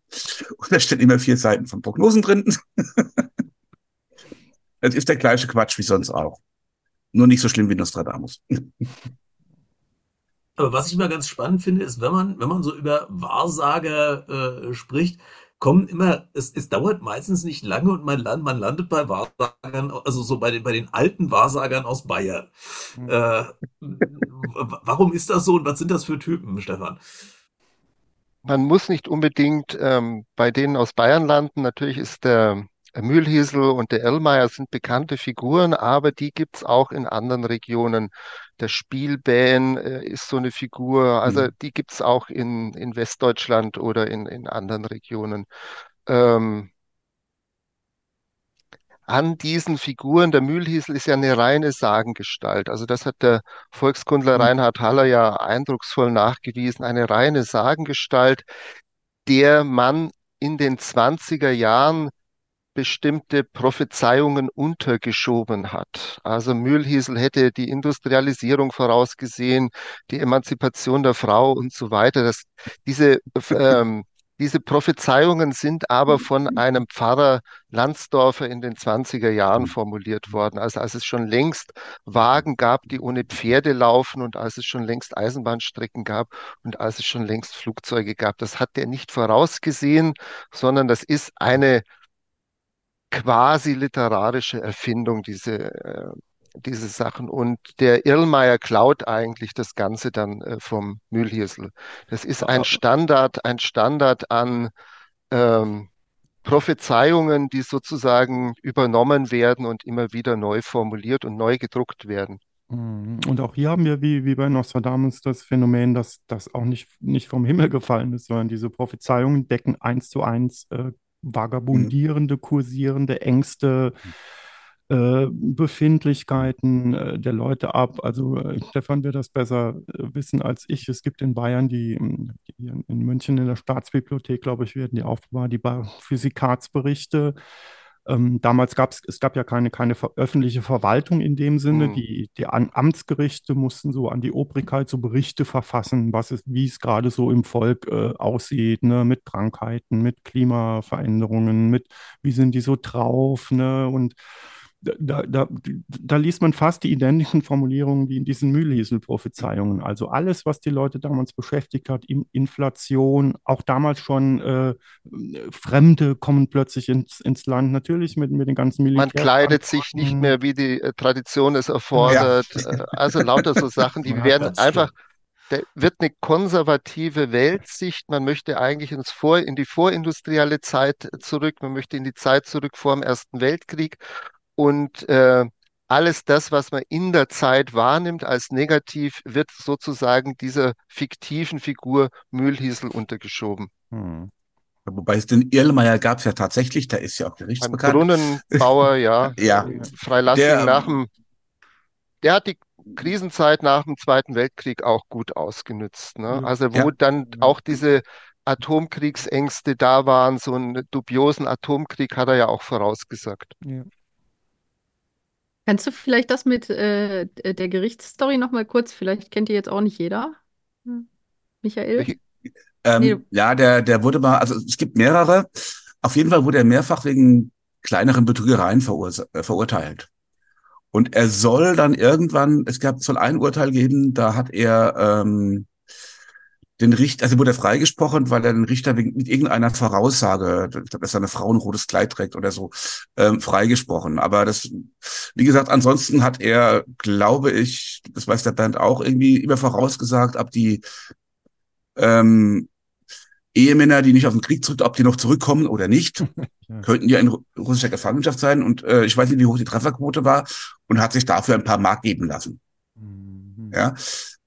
S2: Und da stehen immer vier Seiten von Prognosen drin. Es ist der gleiche Quatsch wie sonst auch. Nur nicht so schlimm wie Nostradamus.
S3: Aber was ich mal ganz spannend finde, ist, wenn man, wenn man so über Wahrsager äh, spricht, kommen immer, es, es dauert meistens nicht lange und man, land, man landet bei Wahrsagern, also so bei den, bei den alten Wahrsagern aus Bayern. Mhm. Äh, warum ist das so und was sind das für Typen, Stefan?
S4: Man muss nicht unbedingt ähm, bei denen aus Bayern landen. Natürlich ist der Mühlhiesel und der Ellmeier sind bekannte Figuren, aber die gibt es auch in anderen Regionen. Der Spielbähn äh, ist so eine Figur, also mhm. die gibt es auch in, in Westdeutschland oder in, in anderen Regionen. Ähm, an diesen Figuren, der Mühlhiesel ist ja eine reine Sagengestalt. Also das hat der Volkskundler mhm. Reinhard Haller ja eindrucksvoll nachgewiesen. Eine reine Sagengestalt, der man in den 20er Jahren bestimmte Prophezeiungen untergeschoben hat. Also Mühlhiesel hätte die Industrialisierung vorausgesehen, die Emanzipation der Frau und so weiter. Das, diese ähm, diese Prophezeiungen sind aber von einem Pfarrer Landsdorfer in den 20er Jahren formuliert worden. Also als es schon längst Wagen gab, die ohne Pferde laufen und als es schon längst Eisenbahnstrecken gab und als es schon längst Flugzeuge gab. Das hat er nicht vorausgesehen, sondern das ist eine quasi literarische Erfindung, diese äh, diese Sachen. Und der Irlmeier klaut eigentlich das Ganze dann äh, vom Mühlhirsel. Das ist ein Standard, ein Standard an ähm, Prophezeiungen, die sozusagen übernommen werden und immer wieder neu formuliert und neu gedruckt werden.
S5: Mhm. Und auch hier haben wir, wie, wie bei Nostradamus, das Phänomen, dass das auch nicht, nicht vom Himmel gefallen ist, sondern diese Prophezeiungen decken eins zu eins äh, vagabundierende, kursierende Ängste, mhm äh, Befindlichkeiten äh, der Leute ab. Also äh, Stefan wird das besser wissen als ich. Es gibt in Bayern die, die in München in der Staatsbibliothek, glaube ich, werden die aufbewahrt, die Physikatsberichte. Ähm, damals gab es, es gab ja keine, keine öffentliche Verwaltung in dem Sinne. Mhm. Die, die Amtsgerichte mussten so an die Obrigkeit so Berichte verfassen, was es, wie es gerade so im Volk äh, aussieht, ne, mit Krankheiten, mit Klimaveränderungen, mit wie sind die so drauf, ne? Und da, da, da liest man fast die identischen Formulierungen wie in diesen Mühlhiesel-Prophezeiungen. Also alles, was die Leute damals beschäftigt hat, Inflation, auch damals schon äh, Fremde kommen plötzlich ins, ins Land, natürlich mit, mit den ganzen
S4: Militär. Man kleidet sich nicht mehr, wie die äh, Tradition es erfordert. Ja. Äh, also lauter so Sachen, die ja, werden einfach da wird eine konservative Weltsicht. Man möchte eigentlich ins Vor, in die vorindustrielle Zeit zurück. Man möchte in die Zeit zurück vor dem Ersten Weltkrieg und äh, alles das, was man in der Zeit wahrnimmt als negativ, wird sozusagen dieser fiktiven Figur Mühlhiesel untergeschoben. Hm.
S2: Wobei es den Irlmeier gab es ja tatsächlich, der ist ja auch gerichtsbekannt.
S4: Brunnenbauer, ja.
S2: ja.
S4: Freilassung der, nach dem, der hat die Krisenzeit nach dem Zweiten Weltkrieg auch gut ausgenützt. Ne? Also wo ja. dann auch diese Atomkriegsängste da waren, so einen dubiosen Atomkrieg hat er ja auch vorausgesagt. Ja.
S6: Kannst du vielleicht das mit äh, der Gerichtsstory nochmal kurz, vielleicht kennt ihr jetzt auch nicht jeder, hm. Michael?
S2: Ähm, nee. Ja, der, der wurde mal, also es gibt mehrere. Auf jeden Fall wurde er mehrfach wegen kleineren Betrügereien äh, verurteilt. Und er soll dann irgendwann, es gab, soll ein Urteil geben, da hat er ähm, den Richter, also wurde er freigesprochen, weil er den Richter wegen, mit irgendeiner Voraussage, dass seine Frau ein rotes Kleid trägt oder so, ähm, freigesprochen. Aber das, wie gesagt, ansonsten hat er, glaube ich, das weiß der Bernd auch, irgendwie immer vorausgesagt, ob die ähm, Ehemänner, die nicht auf den Krieg zurück, ob die noch zurückkommen oder nicht, ja. könnten ja in russischer Gefangenschaft sein. Und äh, ich weiß nicht, wie hoch die Trefferquote war und hat sich dafür ein paar Mark geben lassen. Mhm. Ja.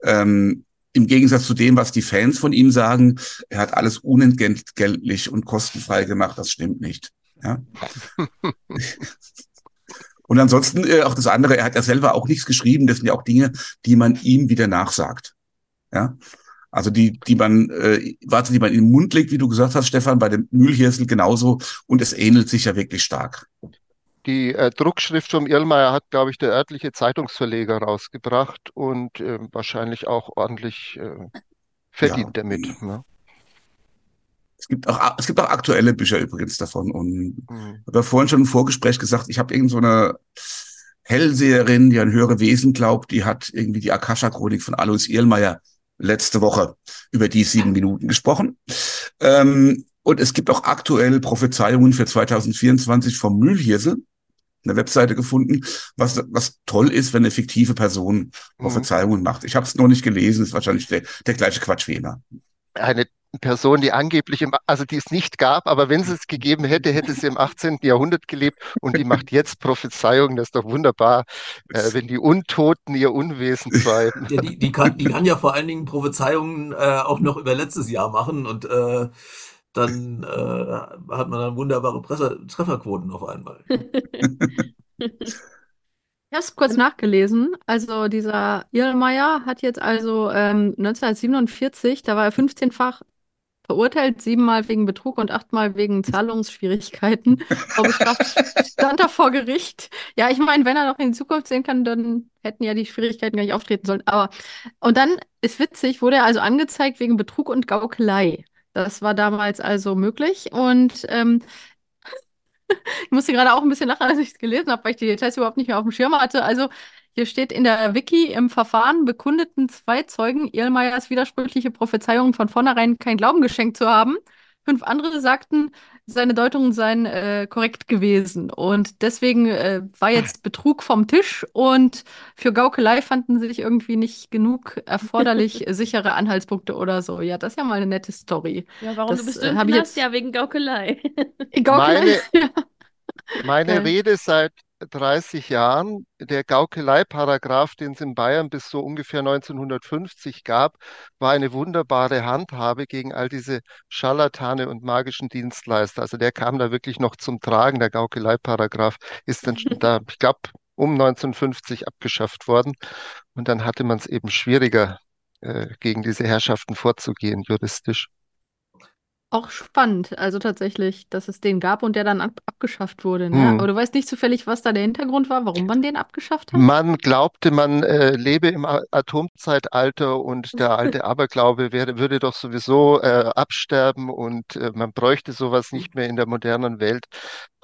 S2: Ähm, im Gegensatz zu dem, was die Fans von ihm sagen, er hat alles unentgeltlich und kostenfrei gemacht, das stimmt nicht. Ja? und ansonsten äh, auch das andere, er hat ja selber auch nichts geschrieben, das sind ja auch Dinge, die man ihm wieder nachsagt. Ja. Also die, die man, äh, warte, die man in den Mund legt, wie du gesagt hast, Stefan, bei dem Mühlhirsel genauso. Und es ähnelt sich ja wirklich stark.
S4: Die äh, Druckschrift vom Irlmeier hat, glaube ich, der örtliche Zeitungsverleger rausgebracht und äh, wahrscheinlich auch ordentlich äh, verdient ja. damit. Ne?
S2: Es gibt auch, es gibt auch aktuelle Bücher übrigens davon. Und mhm. ich habe vorhin schon im Vorgespräch gesagt, ich habe irgend so eine Hellseherin, die an höhere Wesen glaubt, die hat irgendwie die Akasha-Chronik von Alois Irlmeier letzte Woche über die sieben Minuten gesprochen. Ähm, und es gibt auch aktuell Prophezeiungen für 2024 vom Mühlhirsel eine Webseite gefunden, was, was toll ist, wenn eine fiktive Person Prophezeiungen mhm. macht. Ich habe es noch nicht gelesen, ist wahrscheinlich der, der gleiche Quatsch wie immer.
S4: Eine Person, die angeblich, im, also die es nicht gab, aber wenn sie es gegeben hätte, hätte sie im 18. Jahrhundert gelebt und die macht jetzt Prophezeiungen. Das ist doch wunderbar, äh, wenn die Untoten ihr Unwesen treiben.
S3: Ja, die, die, kann, die kann ja vor allen Dingen Prophezeiungen äh, auch noch über letztes Jahr machen und äh, dann äh, hat man dann wunderbare Presse Trefferquoten auf einmal.
S6: Ich habe es kurz nachgelesen. Also dieser Irlmeier hat jetzt also ähm, 1947, da war er 15-fach verurteilt, siebenmal wegen Betrug und achtmal wegen Zahlungsschwierigkeiten. Vorbestraft stand er vor Gericht. Ja, ich meine, wenn er noch in die Zukunft sehen kann, dann hätten ja die Schwierigkeiten gar nicht auftreten sollen. Aber und dann ist witzig, wurde er also angezeigt wegen Betrug und Gaukelei. Das war damals also möglich. Und ähm, ich musste gerade auch ein bisschen lachen, als ich es gelesen habe, weil ich die Details überhaupt nicht mehr auf dem Schirm hatte. Also hier steht in der Wiki, im Verfahren bekundeten zwei Zeugen Irlmeyers widersprüchliche Prophezeiungen von vornherein kein Glauben geschenkt zu haben. Fünf andere sagten, seine Deutungen seien äh, korrekt gewesen. Und deswegen äh, war jetzt Betrug vom Tisch und für Gaukelei fanden sich irgendwie nicht genug erforderlich sichere Anhaltspunkte oder so. Ja, das ist ja mal eine nette Story.
S1: Ja, warum
S6: Das,
S1: du bist
S6: äh,
S1: du im Knast?
S6: jetzt-
S1: Ja, wegen Gaukelei.
S6: Gaukelei.
S4: Meine-
S6: ja.
S4: Meine. Rede seit 30 Jahren, der Gaukelei-Paragraph, den es in Bayern bis so ungefähr 1950 gab, war eine wunderbare Handhabe gegen all diese Scharlatane und magischen Dienstleister. Also der kam da wirklich noch zum Tragen. Der Gaukelei-Paragraph ist dann da, ich glaube, um 1950 abgeschafft worden. Und dann hatte man es eben schwieriger, äh, gegen diese Herrschaften vorzugehen, juristisch.
S6: Auch spannend, also tatsächlich, dass es den gab und der dann ab abgeschafft wurde. Ne?
S4: Hm.
S6: Aber du weißt nicht zufällig, was da der Hintergrund war, warum man den abgeschafft hat?
S4: Man glaubte, man äh, lebe im A- Atomzeitalter und der alte Aberglaube wäre, würde doch sowieso äh, absterben und äh, man bräuchte sowas nicht mehr in der modernen Welt.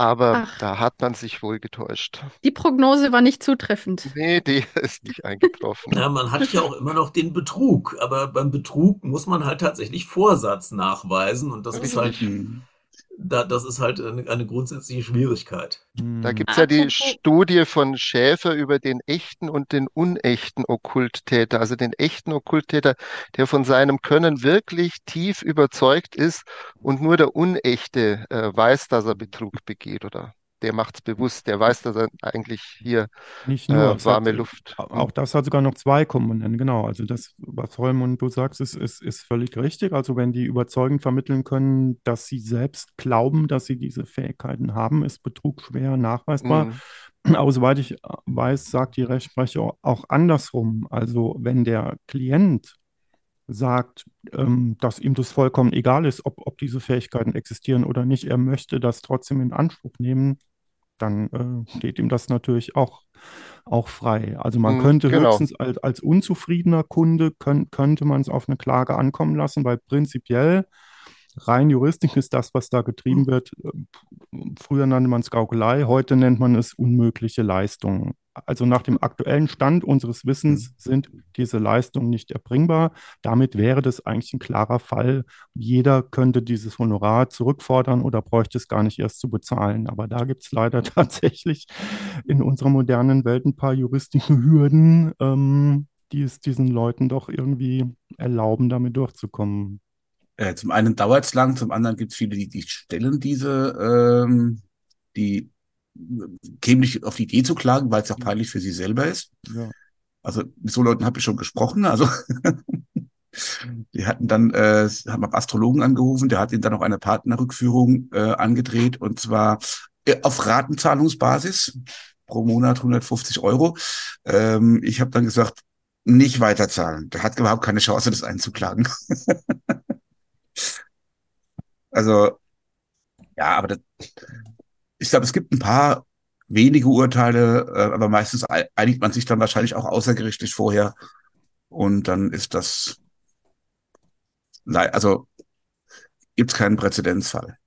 S4: Aber
S6: Ach.
S4: da hat man sich wohl getäuscht.
S6: Die Prognose war nicht zutreffend.
S4: Nee, die ist nicht eingetroffen.
S3: Ja, man hat ja auch immer noch den Betrug, aber beim Betrug muss man halt tatsächlich Vorsatz nachweisen und das ist halt. Da, das ist halt eine, eine grundsätzliche Schwierigkeit.
S4: Da
S5: Hm.
S4: gibt's ja die Studie von Schäfer über den echten und den unechten Okkulttäter. Also den echten Okkulttäter, der von seinem Können wirklich tief überzeugt ist und nur der Unechte äh, weiß, dass er Betrug begeht oder der macht's bewusst, der weiß, dass er eigentlich hier
S5: Nicht nur,
S4: äh,
S5: es
S4: warme
S5: hat,
S4: Luft.
S5: Auch das hat sogar noch zwei Komponenten, genau. Also das, was Holm du sagst, ist, ist, ist völlig richtig. Also wenn die überzeugend vermitteln können, dass sie selbst glauben, dass sie diese Fähigkeiten haben, ist Betrug schwer nachweisbar.
S4: Mhm.
S5: Aber soweit ich weiß, sagt die Rechtsprechung auch andersrum. Also wenn der Klient sagt, ähm, dass ihm das vollkommen egal ist, ob, ob diese Fähigkeiten existieren oder nicht, er möchte das trotzdem in Anspruch nehmen, dann äh, steht ihm das natürlich auch, auch frei. Also man
S4: Mhm,
S5: könnte
S4: genau.
S5: höchstens als, als unzufriedener Kunde, könnt, könnte man es auf eine Klage ankommen lassen, weil prinzipiell rein juristisch ist das, was da getrieben wird. äh, Früher nannte man es Gaukelei, heute nennt man es unmögliche Leistungen. Also nach dem aktuellen Stand unseres Wissens sind diese Leistungen nicht erbringbar. Damit wäre das eigentlich ein klarer Fall. Jeder könnte dieses Honorar zurückfordern oder bräuchte es gar nicht erst zu bezahlen. Aber da gibt es leider tatsächlich in unserer modernen Welt ein paar juristische Hürden, ähm, die es diesen Leuten doch irgendwie erlauben, damit durchzukommen.
S2: Äh, zum einen dauert es lang, zum anderen gibt es viele, die, die stellen diese, ähm, die kämen nicht auf die Idee zu klagen, weil es auch peinlich für sie selber ist.
S5: Ja.
S2: Also mit so Leuten habe ich schon gesprochen. Also die hatten dann, äh, haben beim Astrologen angerufen, der hat ihnen dann noch eine Partnerrückführung äh, angedreht und zwar äh, auf Ratenzahlungsbasis pro Monat 150 Euro. Ähm, ich habe dann gesagt, nicht weiterzahlen. Der hat überhaupt keine Chance, das einzuklagen. Also, ja, aber das, ich glaube, es gibt ein paar wenige Urteile, äh, aber meistens ei- einigt man sich dann wahrscheinlich auch außergerichtlich vorher. Und dann ist das, also gibt es keinen Präzedenzfall.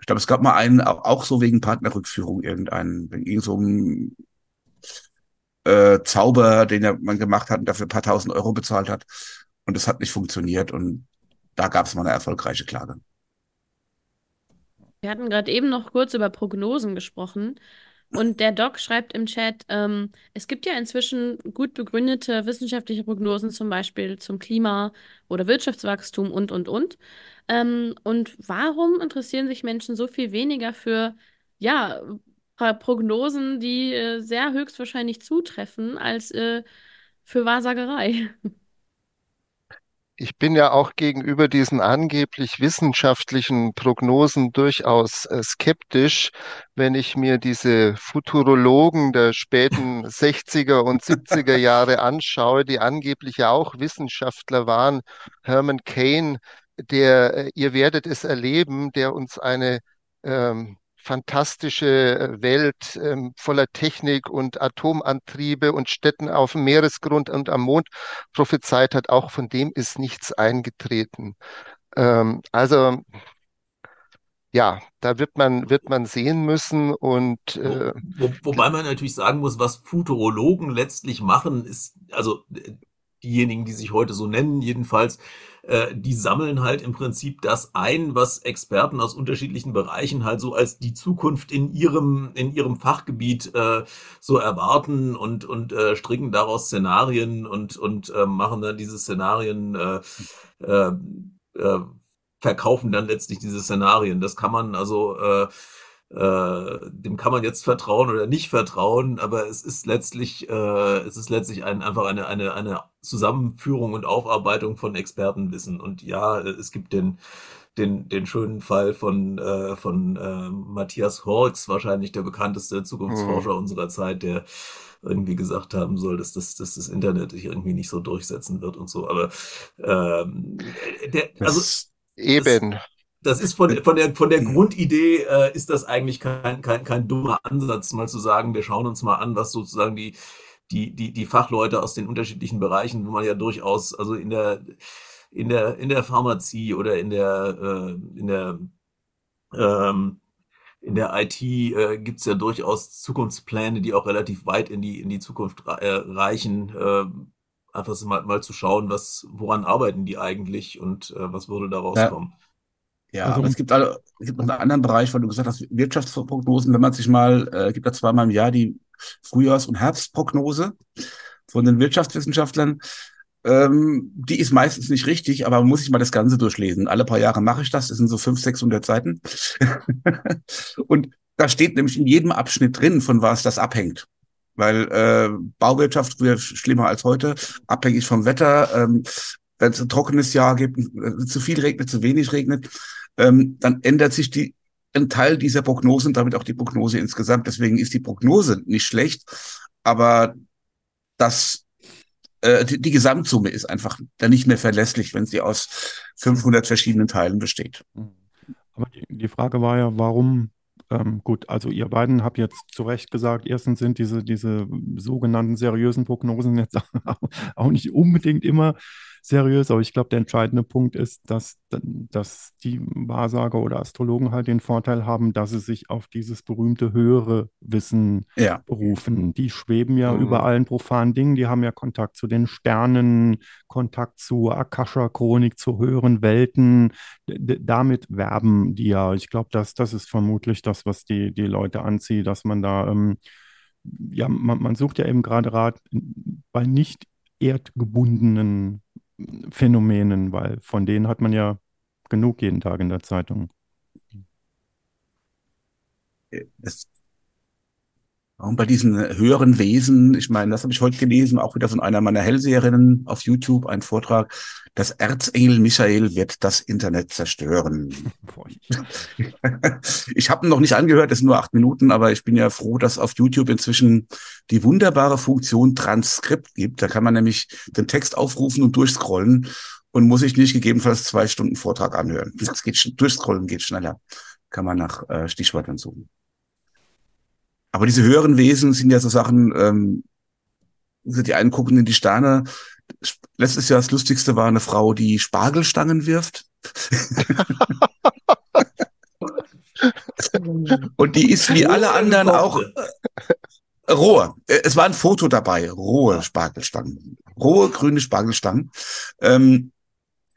S2: Ich glaube, es gab mal einen, auch, so wegen Partnerrückführung, irgendeinen, wegen so einem äh, Zauber, den man gemacht hat und dafür ein paar tausend Euro bezahlt hat. Und das hat nicht funktioniert. Und da gab es mal eine erfolgreiche Klage.
S1: Wir hatten gerade eben noch kurz über Prognosen gesprochen. Und der Doc schreibt im Chat, ähm, es gibt ja inzwischen gut begründete wissenschaftliche Prognosen, zum Beispiel zum Klima oder Wirtschaftswachstum und, und, und. Ähm, und warum interessieren sich Menschen so viel weniger für, ja, Pro- Prognosen, die äh, sehr höchstwahrscheinlich zutreffen, als äh, für Wahrsagerei?
S4: ich bin ja auch gegenüber diesen angeblich wissenschaftlichen Prognosen durchaus äh, skeptisch, wenn ich mir diese Futurologen der späten 60er und 70er Jahre anschaue, die angeblich ja auch Wissenschaftler waren. Herman Cain, der, äh, ihr werdet es erleben, der uns eine ähm, fantastische äh, Welt ähm, voller Technik und Atomantriebe und Städten auf dem Meeresgrund und am Mond prophezeit hat, auch von dem ist nichts eingetreten. Ähm, also ja, da wird man, wird man sehen müssen und
S3: äh, Wo, wo, wobei man natürlich sagen muss, was Futurologen letztlich machen, ist, also diejenigen, die sich heute so nennen, jedenfalls, äh, die sammeln halt im Prinzip das ein, was Experten aus unterschiedlichen Bereichen halt so als die Zukunft in ihrem, in ihrem Fachgebiet äh, so erwarten und, und äh, stricken daraus Szenarien und, und äh, machen dann diese Szenarien, äh, äh, äh, verkaufen dann letztlich diese Szenarien. Das kann man also äh, äh, dem kann man jetzt vertrauen oder nicht vertrauen, aber es ist letztlich, äh, es ist letztlich ein, einfach eine, eine, eine Zusammenführung und Aufarbeitung von Expertenwissen. Und ja, es gibt den, den, den schönen Fall von, äh, von äh, Matthias Horks, wahrscheinlich der bekannteste Zukunftsforscher mhm. unserer Zeit, der irgendwie gesagt haben soll, dass das, dass das Internet sich irgendwie nicht so durchsetzen wird und so. Aber ähm, der, also
S4: Eben.
S3: Das, das ist von, von der, von der Grundidee äh, ist das eigentlich kein, kein, kein dummer Ansatz, mal zu sagen, wir schauen uns mal an, was sozusagen die, die, die, die Fachleute aus den unterschiedlichen Bereichen, wo man ja durchaus, also in der, in der, in der Pharmazie oder in der, äh, in der, ähm, in der IT äh, gibt es ja durchaus Zukunftspläne, die auch relativ weit in die, in die Zukunft äh, reichen. Äh, einfach mal, mal zu schauen, was, woran arbeiten die eigentlich und äh, was würde da rauskommen.
S2: Ja. Ja, also, aber es gibt, alle, es gibt noch einen anderen Bereich, weil du gesagt hast, Wirtschaftsprognosen, wenn man sich mal, äh, gibt da zweimal im Jahr die Frühjahrs- und Herbstprognose von den Wirtschaftswissenschaftlern. Ähm, die ist meistens nicht richtig, aber muss sich mal das Ganze durchlesen. Alle paar Jahre mache ich das, das sind so 500, 600 Seiten. und da steht nämlich in jedem Abschnitt drin, von was das abhängt. Weil äh, Bauwirtschaft früher schlimmer als heute, abhängig vom Wetter, ähm, wenn es ein trockenes Jahr gibt, äh, zu viel regnet, zu wenig regnet, ähm, dann ändert sich die, ein Teil dieser Prognose und damit auch die Prognose insgesamt. Deswegen ist die Prognose nicht schlecht, aber das äh, die, die Gesamtsumme ist einfach dann nicht mehr verlässlich, wenn sie aus 500 verschiedenen Teilen besteht.
S5: Aber die, die Frage war ja, warum ähm, gut, also ihr beiden habt jetzt zu Recht gesagt, erstens sind diese, diese sogenannten seriösen Prognosen jetzt auch nicht unbedingt immer seriös, aber ich glaube, der entscheidende Punkt ist, dass, dass die Wahrsager oder Astrologen halt den Vorteil haben, dass sie sich auf dieses berühmte höhere Wissen ja. berufen. Die schweben ja mhm. über allen profanen Dingen, die haben ja Kontakt zu den Sternen, Kontakt zu Akasha-Chronik, zu höheren Welten. D damit werben die ja. Ich glaube, das, das ist vermutlich das, was die, die Leute anzieht, dass man da ähm, ja, man, man, sucht ja eben gerade Rat bei nicht erdgebundenen Phänomenen, weil von denen hat man ja genug jeden Tag in der Zeitung.
S2: Das, und bei diesen höheren Wesen, ich meine, das habe ich heute gelesen, auch wieder von einer meiner Hellseherinnen auf YouTube, ein Vortrag, das Erzengel Michael wird das Internet zerstören. ich habe ihn noch nicht angehört, es sind nur acht Minuten, aber ich bin ja froh, dass auf YouTube inzwischen die wunderbare Funktion Transkript gibt. Da kann man nämlich den Text aufrufen und durchscrollen und muss sich nicht gegebenenfalls zwei Stunden Vortrag anhören. Das geht durchscrollen geht schneller. Kann man nach äh, Stichwörtern suchen. Aber diese höheren Wesen sind ja so Sachen, ähm, die einen gucken in die Sterne. Letztes Jahr das Lustigste war eine Frau, die Spargelstangen wirft. Und die ist wie alle anderen auch äh, rohe. Äh, es war ein Foto dabei, rohe Spargelstangen, rohe grüne Spargelstangen. Ähm,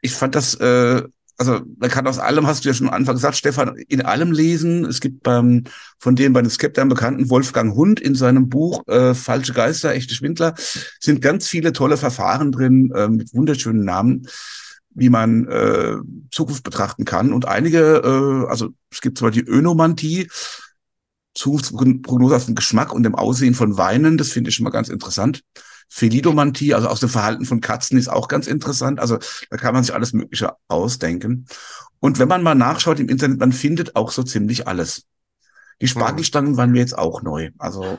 S2: ich fand das äh, also man kann aus allem, hast du ja schon am Anfang gesagt, Stefan, in allem lesen. Es gibt beim, von dem bei den Skeptern bekannten Wolfgang Hund in seinem Buch äh, Falsche Geister, echte Schwindler, sind ganz viele tolle Verfahren drin äh, mit wunderschönen Namen, wie man äh, Zukunft betrachten kann. Und einige, äh, also es gibt zwar die Önomantie, Zukunftsprognose auf den Geschmack und dem Aussehen von Weinen, das finde ich schon mal ganz interessant. Felidomantie, also aus dem Verhalten von Katzen, ist auch ganz interessant. Also da kann man sich alles Mögliche ausdenken. Und wenn man mal nachschaut im Internet, man findet auch so ziemlich alles. Die Spargelstangen waren mir jetzt auch neu. Also.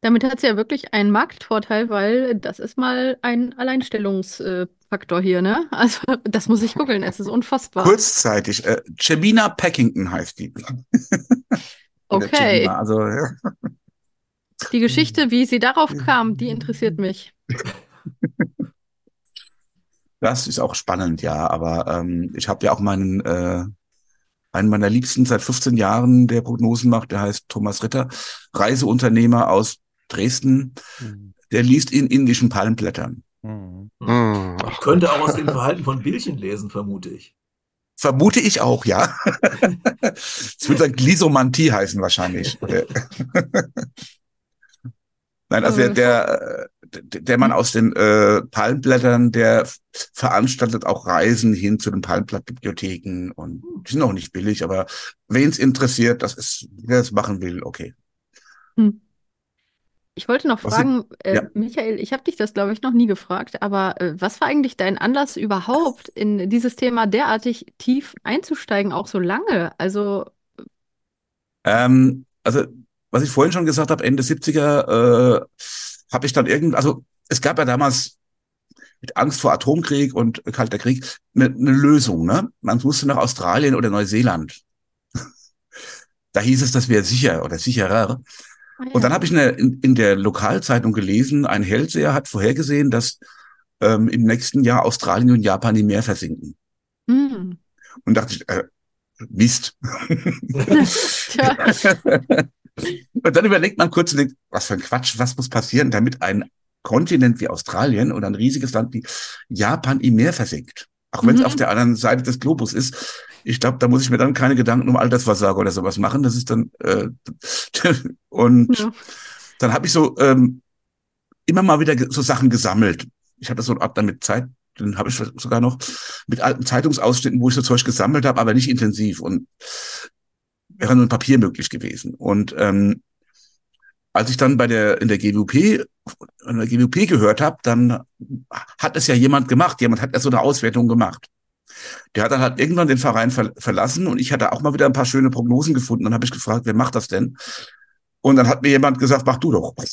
S6: Damit hat sie ja wirklich einen Marktvorteil, weil das ist mal ein Alleinstellungsfaktor hier, ne? Also, das muss ich googeln, es ist unfassbar.
S2: Kurzzeitig. Äh, Cemina Packington heißt die.
S6: okay. also, ja. Die Geschichte, wie sie darauf kam, die interessiert mich.
S2: Das ist auch spannend, ja. Aber ähm, ich habe ja auch meinen äh, einen meiner Liebsten seit 15 Jahren, der Prognosen macht, der heißt Thomas Ritter, Reiseunternehmer aus Dresden. Mhm. Der liest in indischen Palmblättern.
S3: Mhm. Mhm. Ich könnte auch aus dem Verhalten von Billchen lesen, vermute ich.
S2: Vermute ich auch, ja. Es wird dann Glisomantie heißen wahrscheinlich. Nein, also der, der, der Mann aus den äh, Palmblättern, der veranstaltet auch Reisen hin zu den Palmblattbibliotheken und die sind auch nicht billig, aber wen es interessiert, das ist, wer es machen will, okay. Hm.
S6: Ich wollte noch was fragen, sind, äh, Michael, ich habe dich das, glaube ich, noch nie gefragt, aber äh, was war eigentlich dein Anlass überhaupt, in dieses Thema derartig tief einzusteigen, auch so lange? Also,
S2: ähm, also was ich vorhin schon gesagt habe, Ende 70er äh, habe ich dann irgend, also es gab ja damals mit Angst vor Atomkrieg und Kalter Krieg eine, eine Lösung. Ne? Man musste nach Australien oder Neuseeland. da hieß es, das wäre sicher oder sicherer. Oh ja. Und dann habe ich eine, in, in der Lokalzeitung gelesen, ein Hellseher hat vorhergesehen, dass ähm, im nächsten Jahr Australien und Japan im Meer versinken. Mhm. Und dachte ich, äh, Mist. Und dann überlegt man kurz und denkt, was für ein Quatsch, was muss passieren, damit ein Kontinent wie Australien oder ein riesiges Land wie Japan im Meer versinkt. Auch wenn es mhm. auf der anderen Seite des Globus ist. Ich glaube, da muss ich mir dann keine Gedanken um Altersversorgung oder sowas machen. Das ist dann äh, und ja. dann habe ich so ähm, immer mal wieder so Sachen gesammelt. Ich hatte so einen Ordner mit Zeit, den habe ich sogar noch mit alten Zeitungsausschnitten, wo ich so Zeug gesammelt habe, aber nicht intensiv. Und wäre nur ein Papier möglich gewesen. Und ähm, als ich dann bei der in der GWP in der GWP gehört habe, dann hat es ja jemand gemacht. Jemand hat ja so eine Auswertung gemacht. Der hat dann halt irgendwann den Verein ver verlassen und ich hatte auch mal wieder ein paar schöne Prognosen gefunden. Dann habe ich gefragt, wer macht das denn? Und dann hat mir jemand gesagt, mach du doch.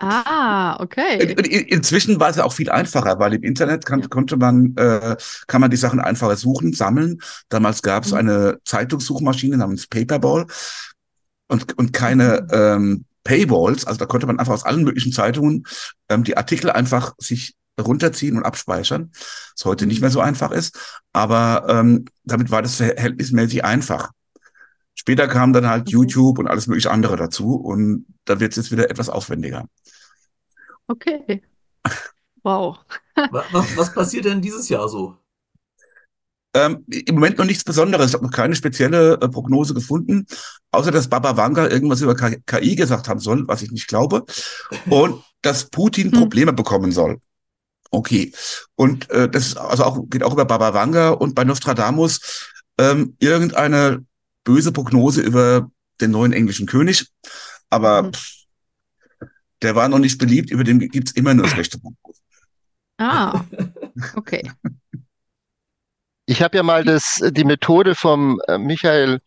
S6: Ah, okay. In,
S2: in, inzwischen war es ja auch viel einfacher, weil im Internet kann, konnte man, äh, kann man die Sachen einfacher suchen, sammeln. Damals gab es mhm. eine Zeitungssuchmaschine namens Paperball und, und keine mhm. ähm, Paywalls. Also da konnte man einfach aus allen möglichen Zeitungen ähm, die Artikel einfach sich runterziehen und abspeichern, was heute nicht mhm. mehr so einfach ist. Aber ähm, damit war das verhältnismäßig einfach. Später kam dann halt okay. YouTube und alles mögliche andere dazu und da wird es jetzt wieder etwas aufwendiger.
S6: Okay. Wow.
S3: was, was passiert denn dieses Jahr so?
S2: Ähm, Im Moment noch nichts Besonderes. Ich habe noch keine spezielle äh, Prognose gefunden, außer dass Baba Vanga irgendwas über KI gesagt haben soll, was ich nicht glaube, und dass Putin hm. Probleme bekommen soll. Okay. Und äh, das ist also auch geht auch über Baba Vanga und bei Nostradamus ähm, irgendeine böse Prognose über den neuen englischen König, aber mhm. pff, der war noch nicht beliebt, über den gibt's immer nur schlechte Prognosen.
S6: Ah, okay.
S4: Ich habe ja mal das, die Methode vom äh, Michael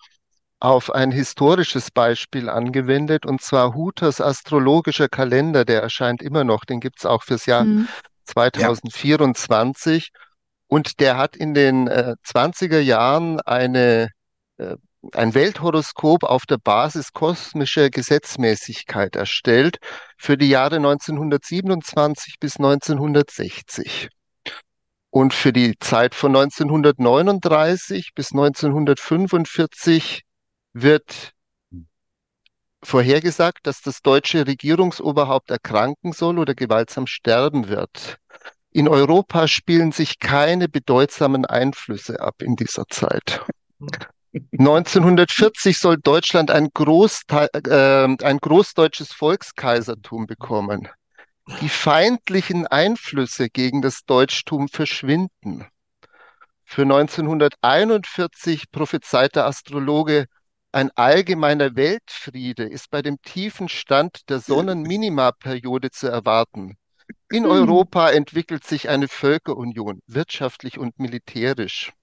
S4: auf ein historisches Beispiel angewendet, und zwar Huters astrologischer Kalender, der erscheint immer noch, den gibt's auch fürs Jahr mhm. 2024. Ja. Und der hat in den äh, 20er Jahren eine äh, ein Welthoroskop auf der Basis kosmischer Gesetzmäßigkeit erstellt für die Jahre 1927 bis 1960. Und für die Zeit von 1939 bis 1945 wird vorhergesagt, dass das deutsche Regierungsoberhaupt erkranken soll oder gewaltsam sterben wird. In Europa spielen sich keine bedeutsamen Einflüsse ab in dieser Zeit. 1940 soll Deutschland ein, Großteil, äh, ein großdeutsches Volkskaisertum bekommen. Die feindlichen Einflüsse gegen das Deutschtum verschwinden. Für 1941 prophezeit der Astrologe Ein allgemeiner Weltfriede ist bei dem tiefen Stand der Sonnenminimaperiode zu erwarten. In hm. Europa entwickelt sich eine Völkerunion, wirtschaftlich und militärisch.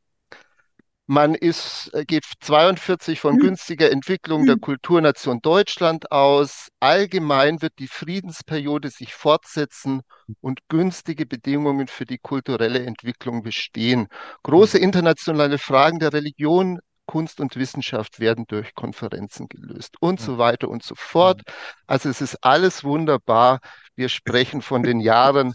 S4: Man ist, äh, geht 42 von hm. günstiger Entwicklung der hm. Kulturnation Deutschland aus. Allgemein wird die Friedensperiode sich fortsetzen und günstige Bedingungen für die kulturelle Entwicklung bestehen. Große hm. internationale Fragen der Religion, Kunst und Wissenschaft werden durch Konferenzen gelöst und so weiter und so fort. Also es ist alles wunderbar. Wir sprechen von den Jahren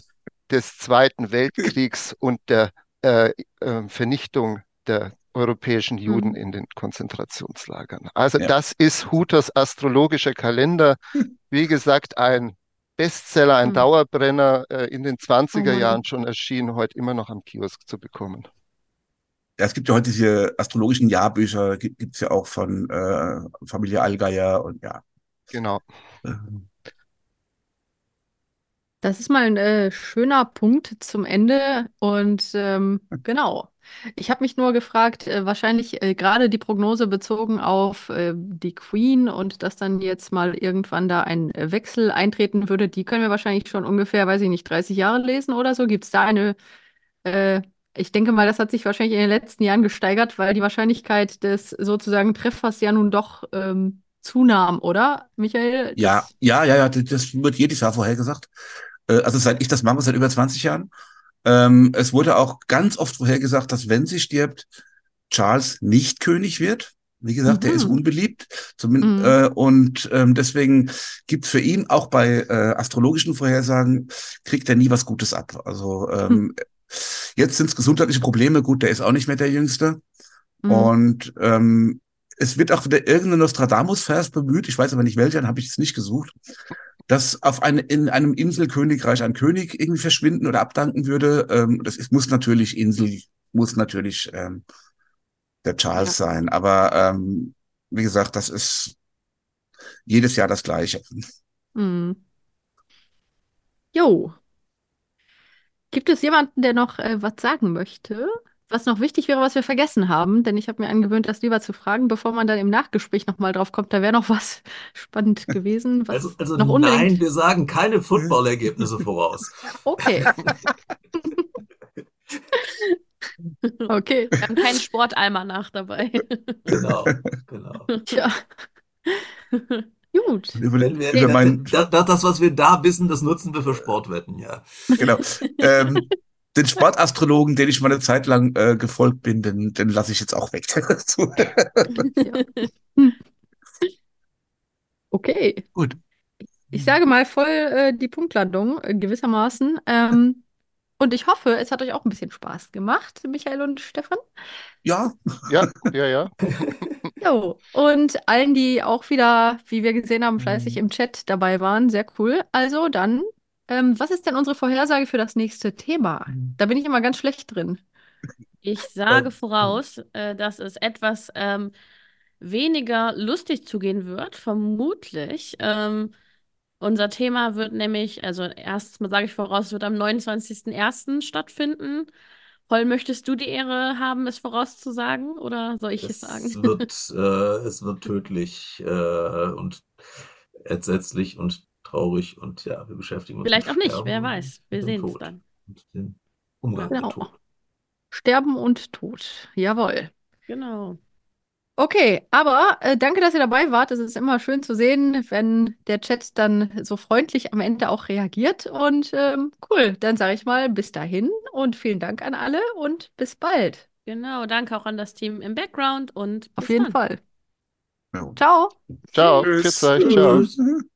S4: des Zweiten Weltkriegs und der äh, äh, Vernichtung der europäischen Juden mhm. in den Konzentrationslagern. Also ja. das ist Huters astrologischer Kalender. Wie gesagt, ein Bestseller, ein mhm. Dauerbrenner äh, in den 20er mhm. Jahren schon erschienen, heute immer noch am Kiosk zu bekommen.
S2: Ja, es gibt ja heute diese astrologischen Jahrbücher, gibt es ja auch von äh, Familie Allgeier und ja.
S4: Genau. Ähm,
S6: das ist mal ein äh, schöner Punkt zum Ende. Und ähm, genau. Ich habe mich nur gefragt, äh, wahrscheinlich äh, gerade die Prognose bezogen auf äh, die Queen und dass dann jetzt mal irgendwann da ein äh, Wechsel eintreten würde, die können wir wahrscheinlich schon ungefähr, weiß ich nicht, 30 Jahre lesen oder so. Gibt es da eine, äh, ich denke mal, das hat sich wahrscheinlich in den letzten Jahren gesteigert, weil die Wahrscheinlichkeit des sozusagen Treffers ja nun doch ähm, zunahm, oder, Michael?
S2: Ja, ja, ja, ja, das wird jedes Jahr vorhergesagt. Äh, also seit ich das mache, seit über 20 Jahren. Ähm, es wurde auch ganz oft vorhergesagt, dass wenn sie stirbt, Charles nicht König wird. Wie gesagt, mhm. der ist mhm. unbeliebt. Zumindest, mhm. äh, und ähm, deswegen gibt es für ihn auch bei äh, astrologischen Vorhersagen, kriegt er nie was Gutes ab. Also ähm, mhm. jetzt sind es gesundheitliche Probleme. Gut, der ist auch nicht mehr der Jüngste. Mhm. Und ähm, es wird auch wieder irgendein Nostradamus-Vers bemüht. Ich weiß aber nicht welcher, dann habe ich es nicht gesucht dass auf eine, in einem Inselkönigreich ein König irgendwie verschwinden oder abdanken würde. Ähm, das ist, muss natürlich Insel, muss natürlich ähm, der Charles ja. sein. Aber ähm, wie gesagt, das ist jedes Jahr das Gleiche.
S6: Mhm. Jo. Gibt es jemanden, der noch äh, was sagen möchte? Was noch wichtig wäre, was wir vergessen haben, denn ich habe mir angewöhnt, das lieber zu fragen, bevor man dann im Nachgespräch nochmal drauf kommt. Da wäre noch was spannend gewesen. Was
S3: also, also noch nein, wir sagen keine Footballergebnisse voraus.
S6: Okay. okay.
S1: Wir haben keinen Sportalmanach dabei.
S3: Genau, genau.
S6: Tja. Gut.
S3: Über, wir, über mein, das, das, was wir da wissen, das nutzen wir für Sportwetten, ja.
S2: Genau. Ähm, den Sportastrologen, den ich mal eine Zeit lang äh, gefolgt bin, den, den lasse ich jetzt auch weg.
S6: okay.
S2: Gut.
S6: Ich sage mal voll äh, die Punktlandung äh, gewissermaßen. Ähm, und ich hoffe, es hat euch auch ein bisschen Spaß gemacht, Michael und Stefan.
S2: Ja.
S4: Ja, ja, ja.
S6: jo. Und allen, die auch wieder, wie wir gesehen haben, fleißig mhm. im Chat dabei waren, sehr cool. Also dann ähm, was ist denn unsere Vorhersage für das nächste Thema? Mhm. Da bin ich immer ganz schlecht drin.
S1: Ich sage voraus, äh, dass es etwas ähm, weniger lustig zugehen wird, vermutlich. Ähm, unser Thema wird nämlich, also erstmal sage ich voraus, es wird am 29.01. stattfinden. Paul, möchtest du die Ehre haben, es vorauszusagen oder soll ich es, es sagen?
S3: Wird, äh, es wird tödlich äh, und entsetzlich und traurig und ja, wir beschäftigen uns
S1: Vielleicht auch nicht, wer weiß. Wir sehen es dann. Und den
S6: Umgang genau. mit Tod. Sterben und Tod. Jawohl.
S1: Genau.
S6: Okay, aber äh, danke, dass ihr dabei wart. Es ist immer schön zu sehen, wenn der Chat dann so freundlich am Ende auch reagiert. Und ähm, cool, dann sage ich mal bis dahin und vielen Dank an alle und bis bald.
S1: Genau, danke auch an das Team im Background und
S6: auf jeden
S1: dann.
S6: Fall. Ja. Ciao.
S4: Ciao. Tschüss. Ciao.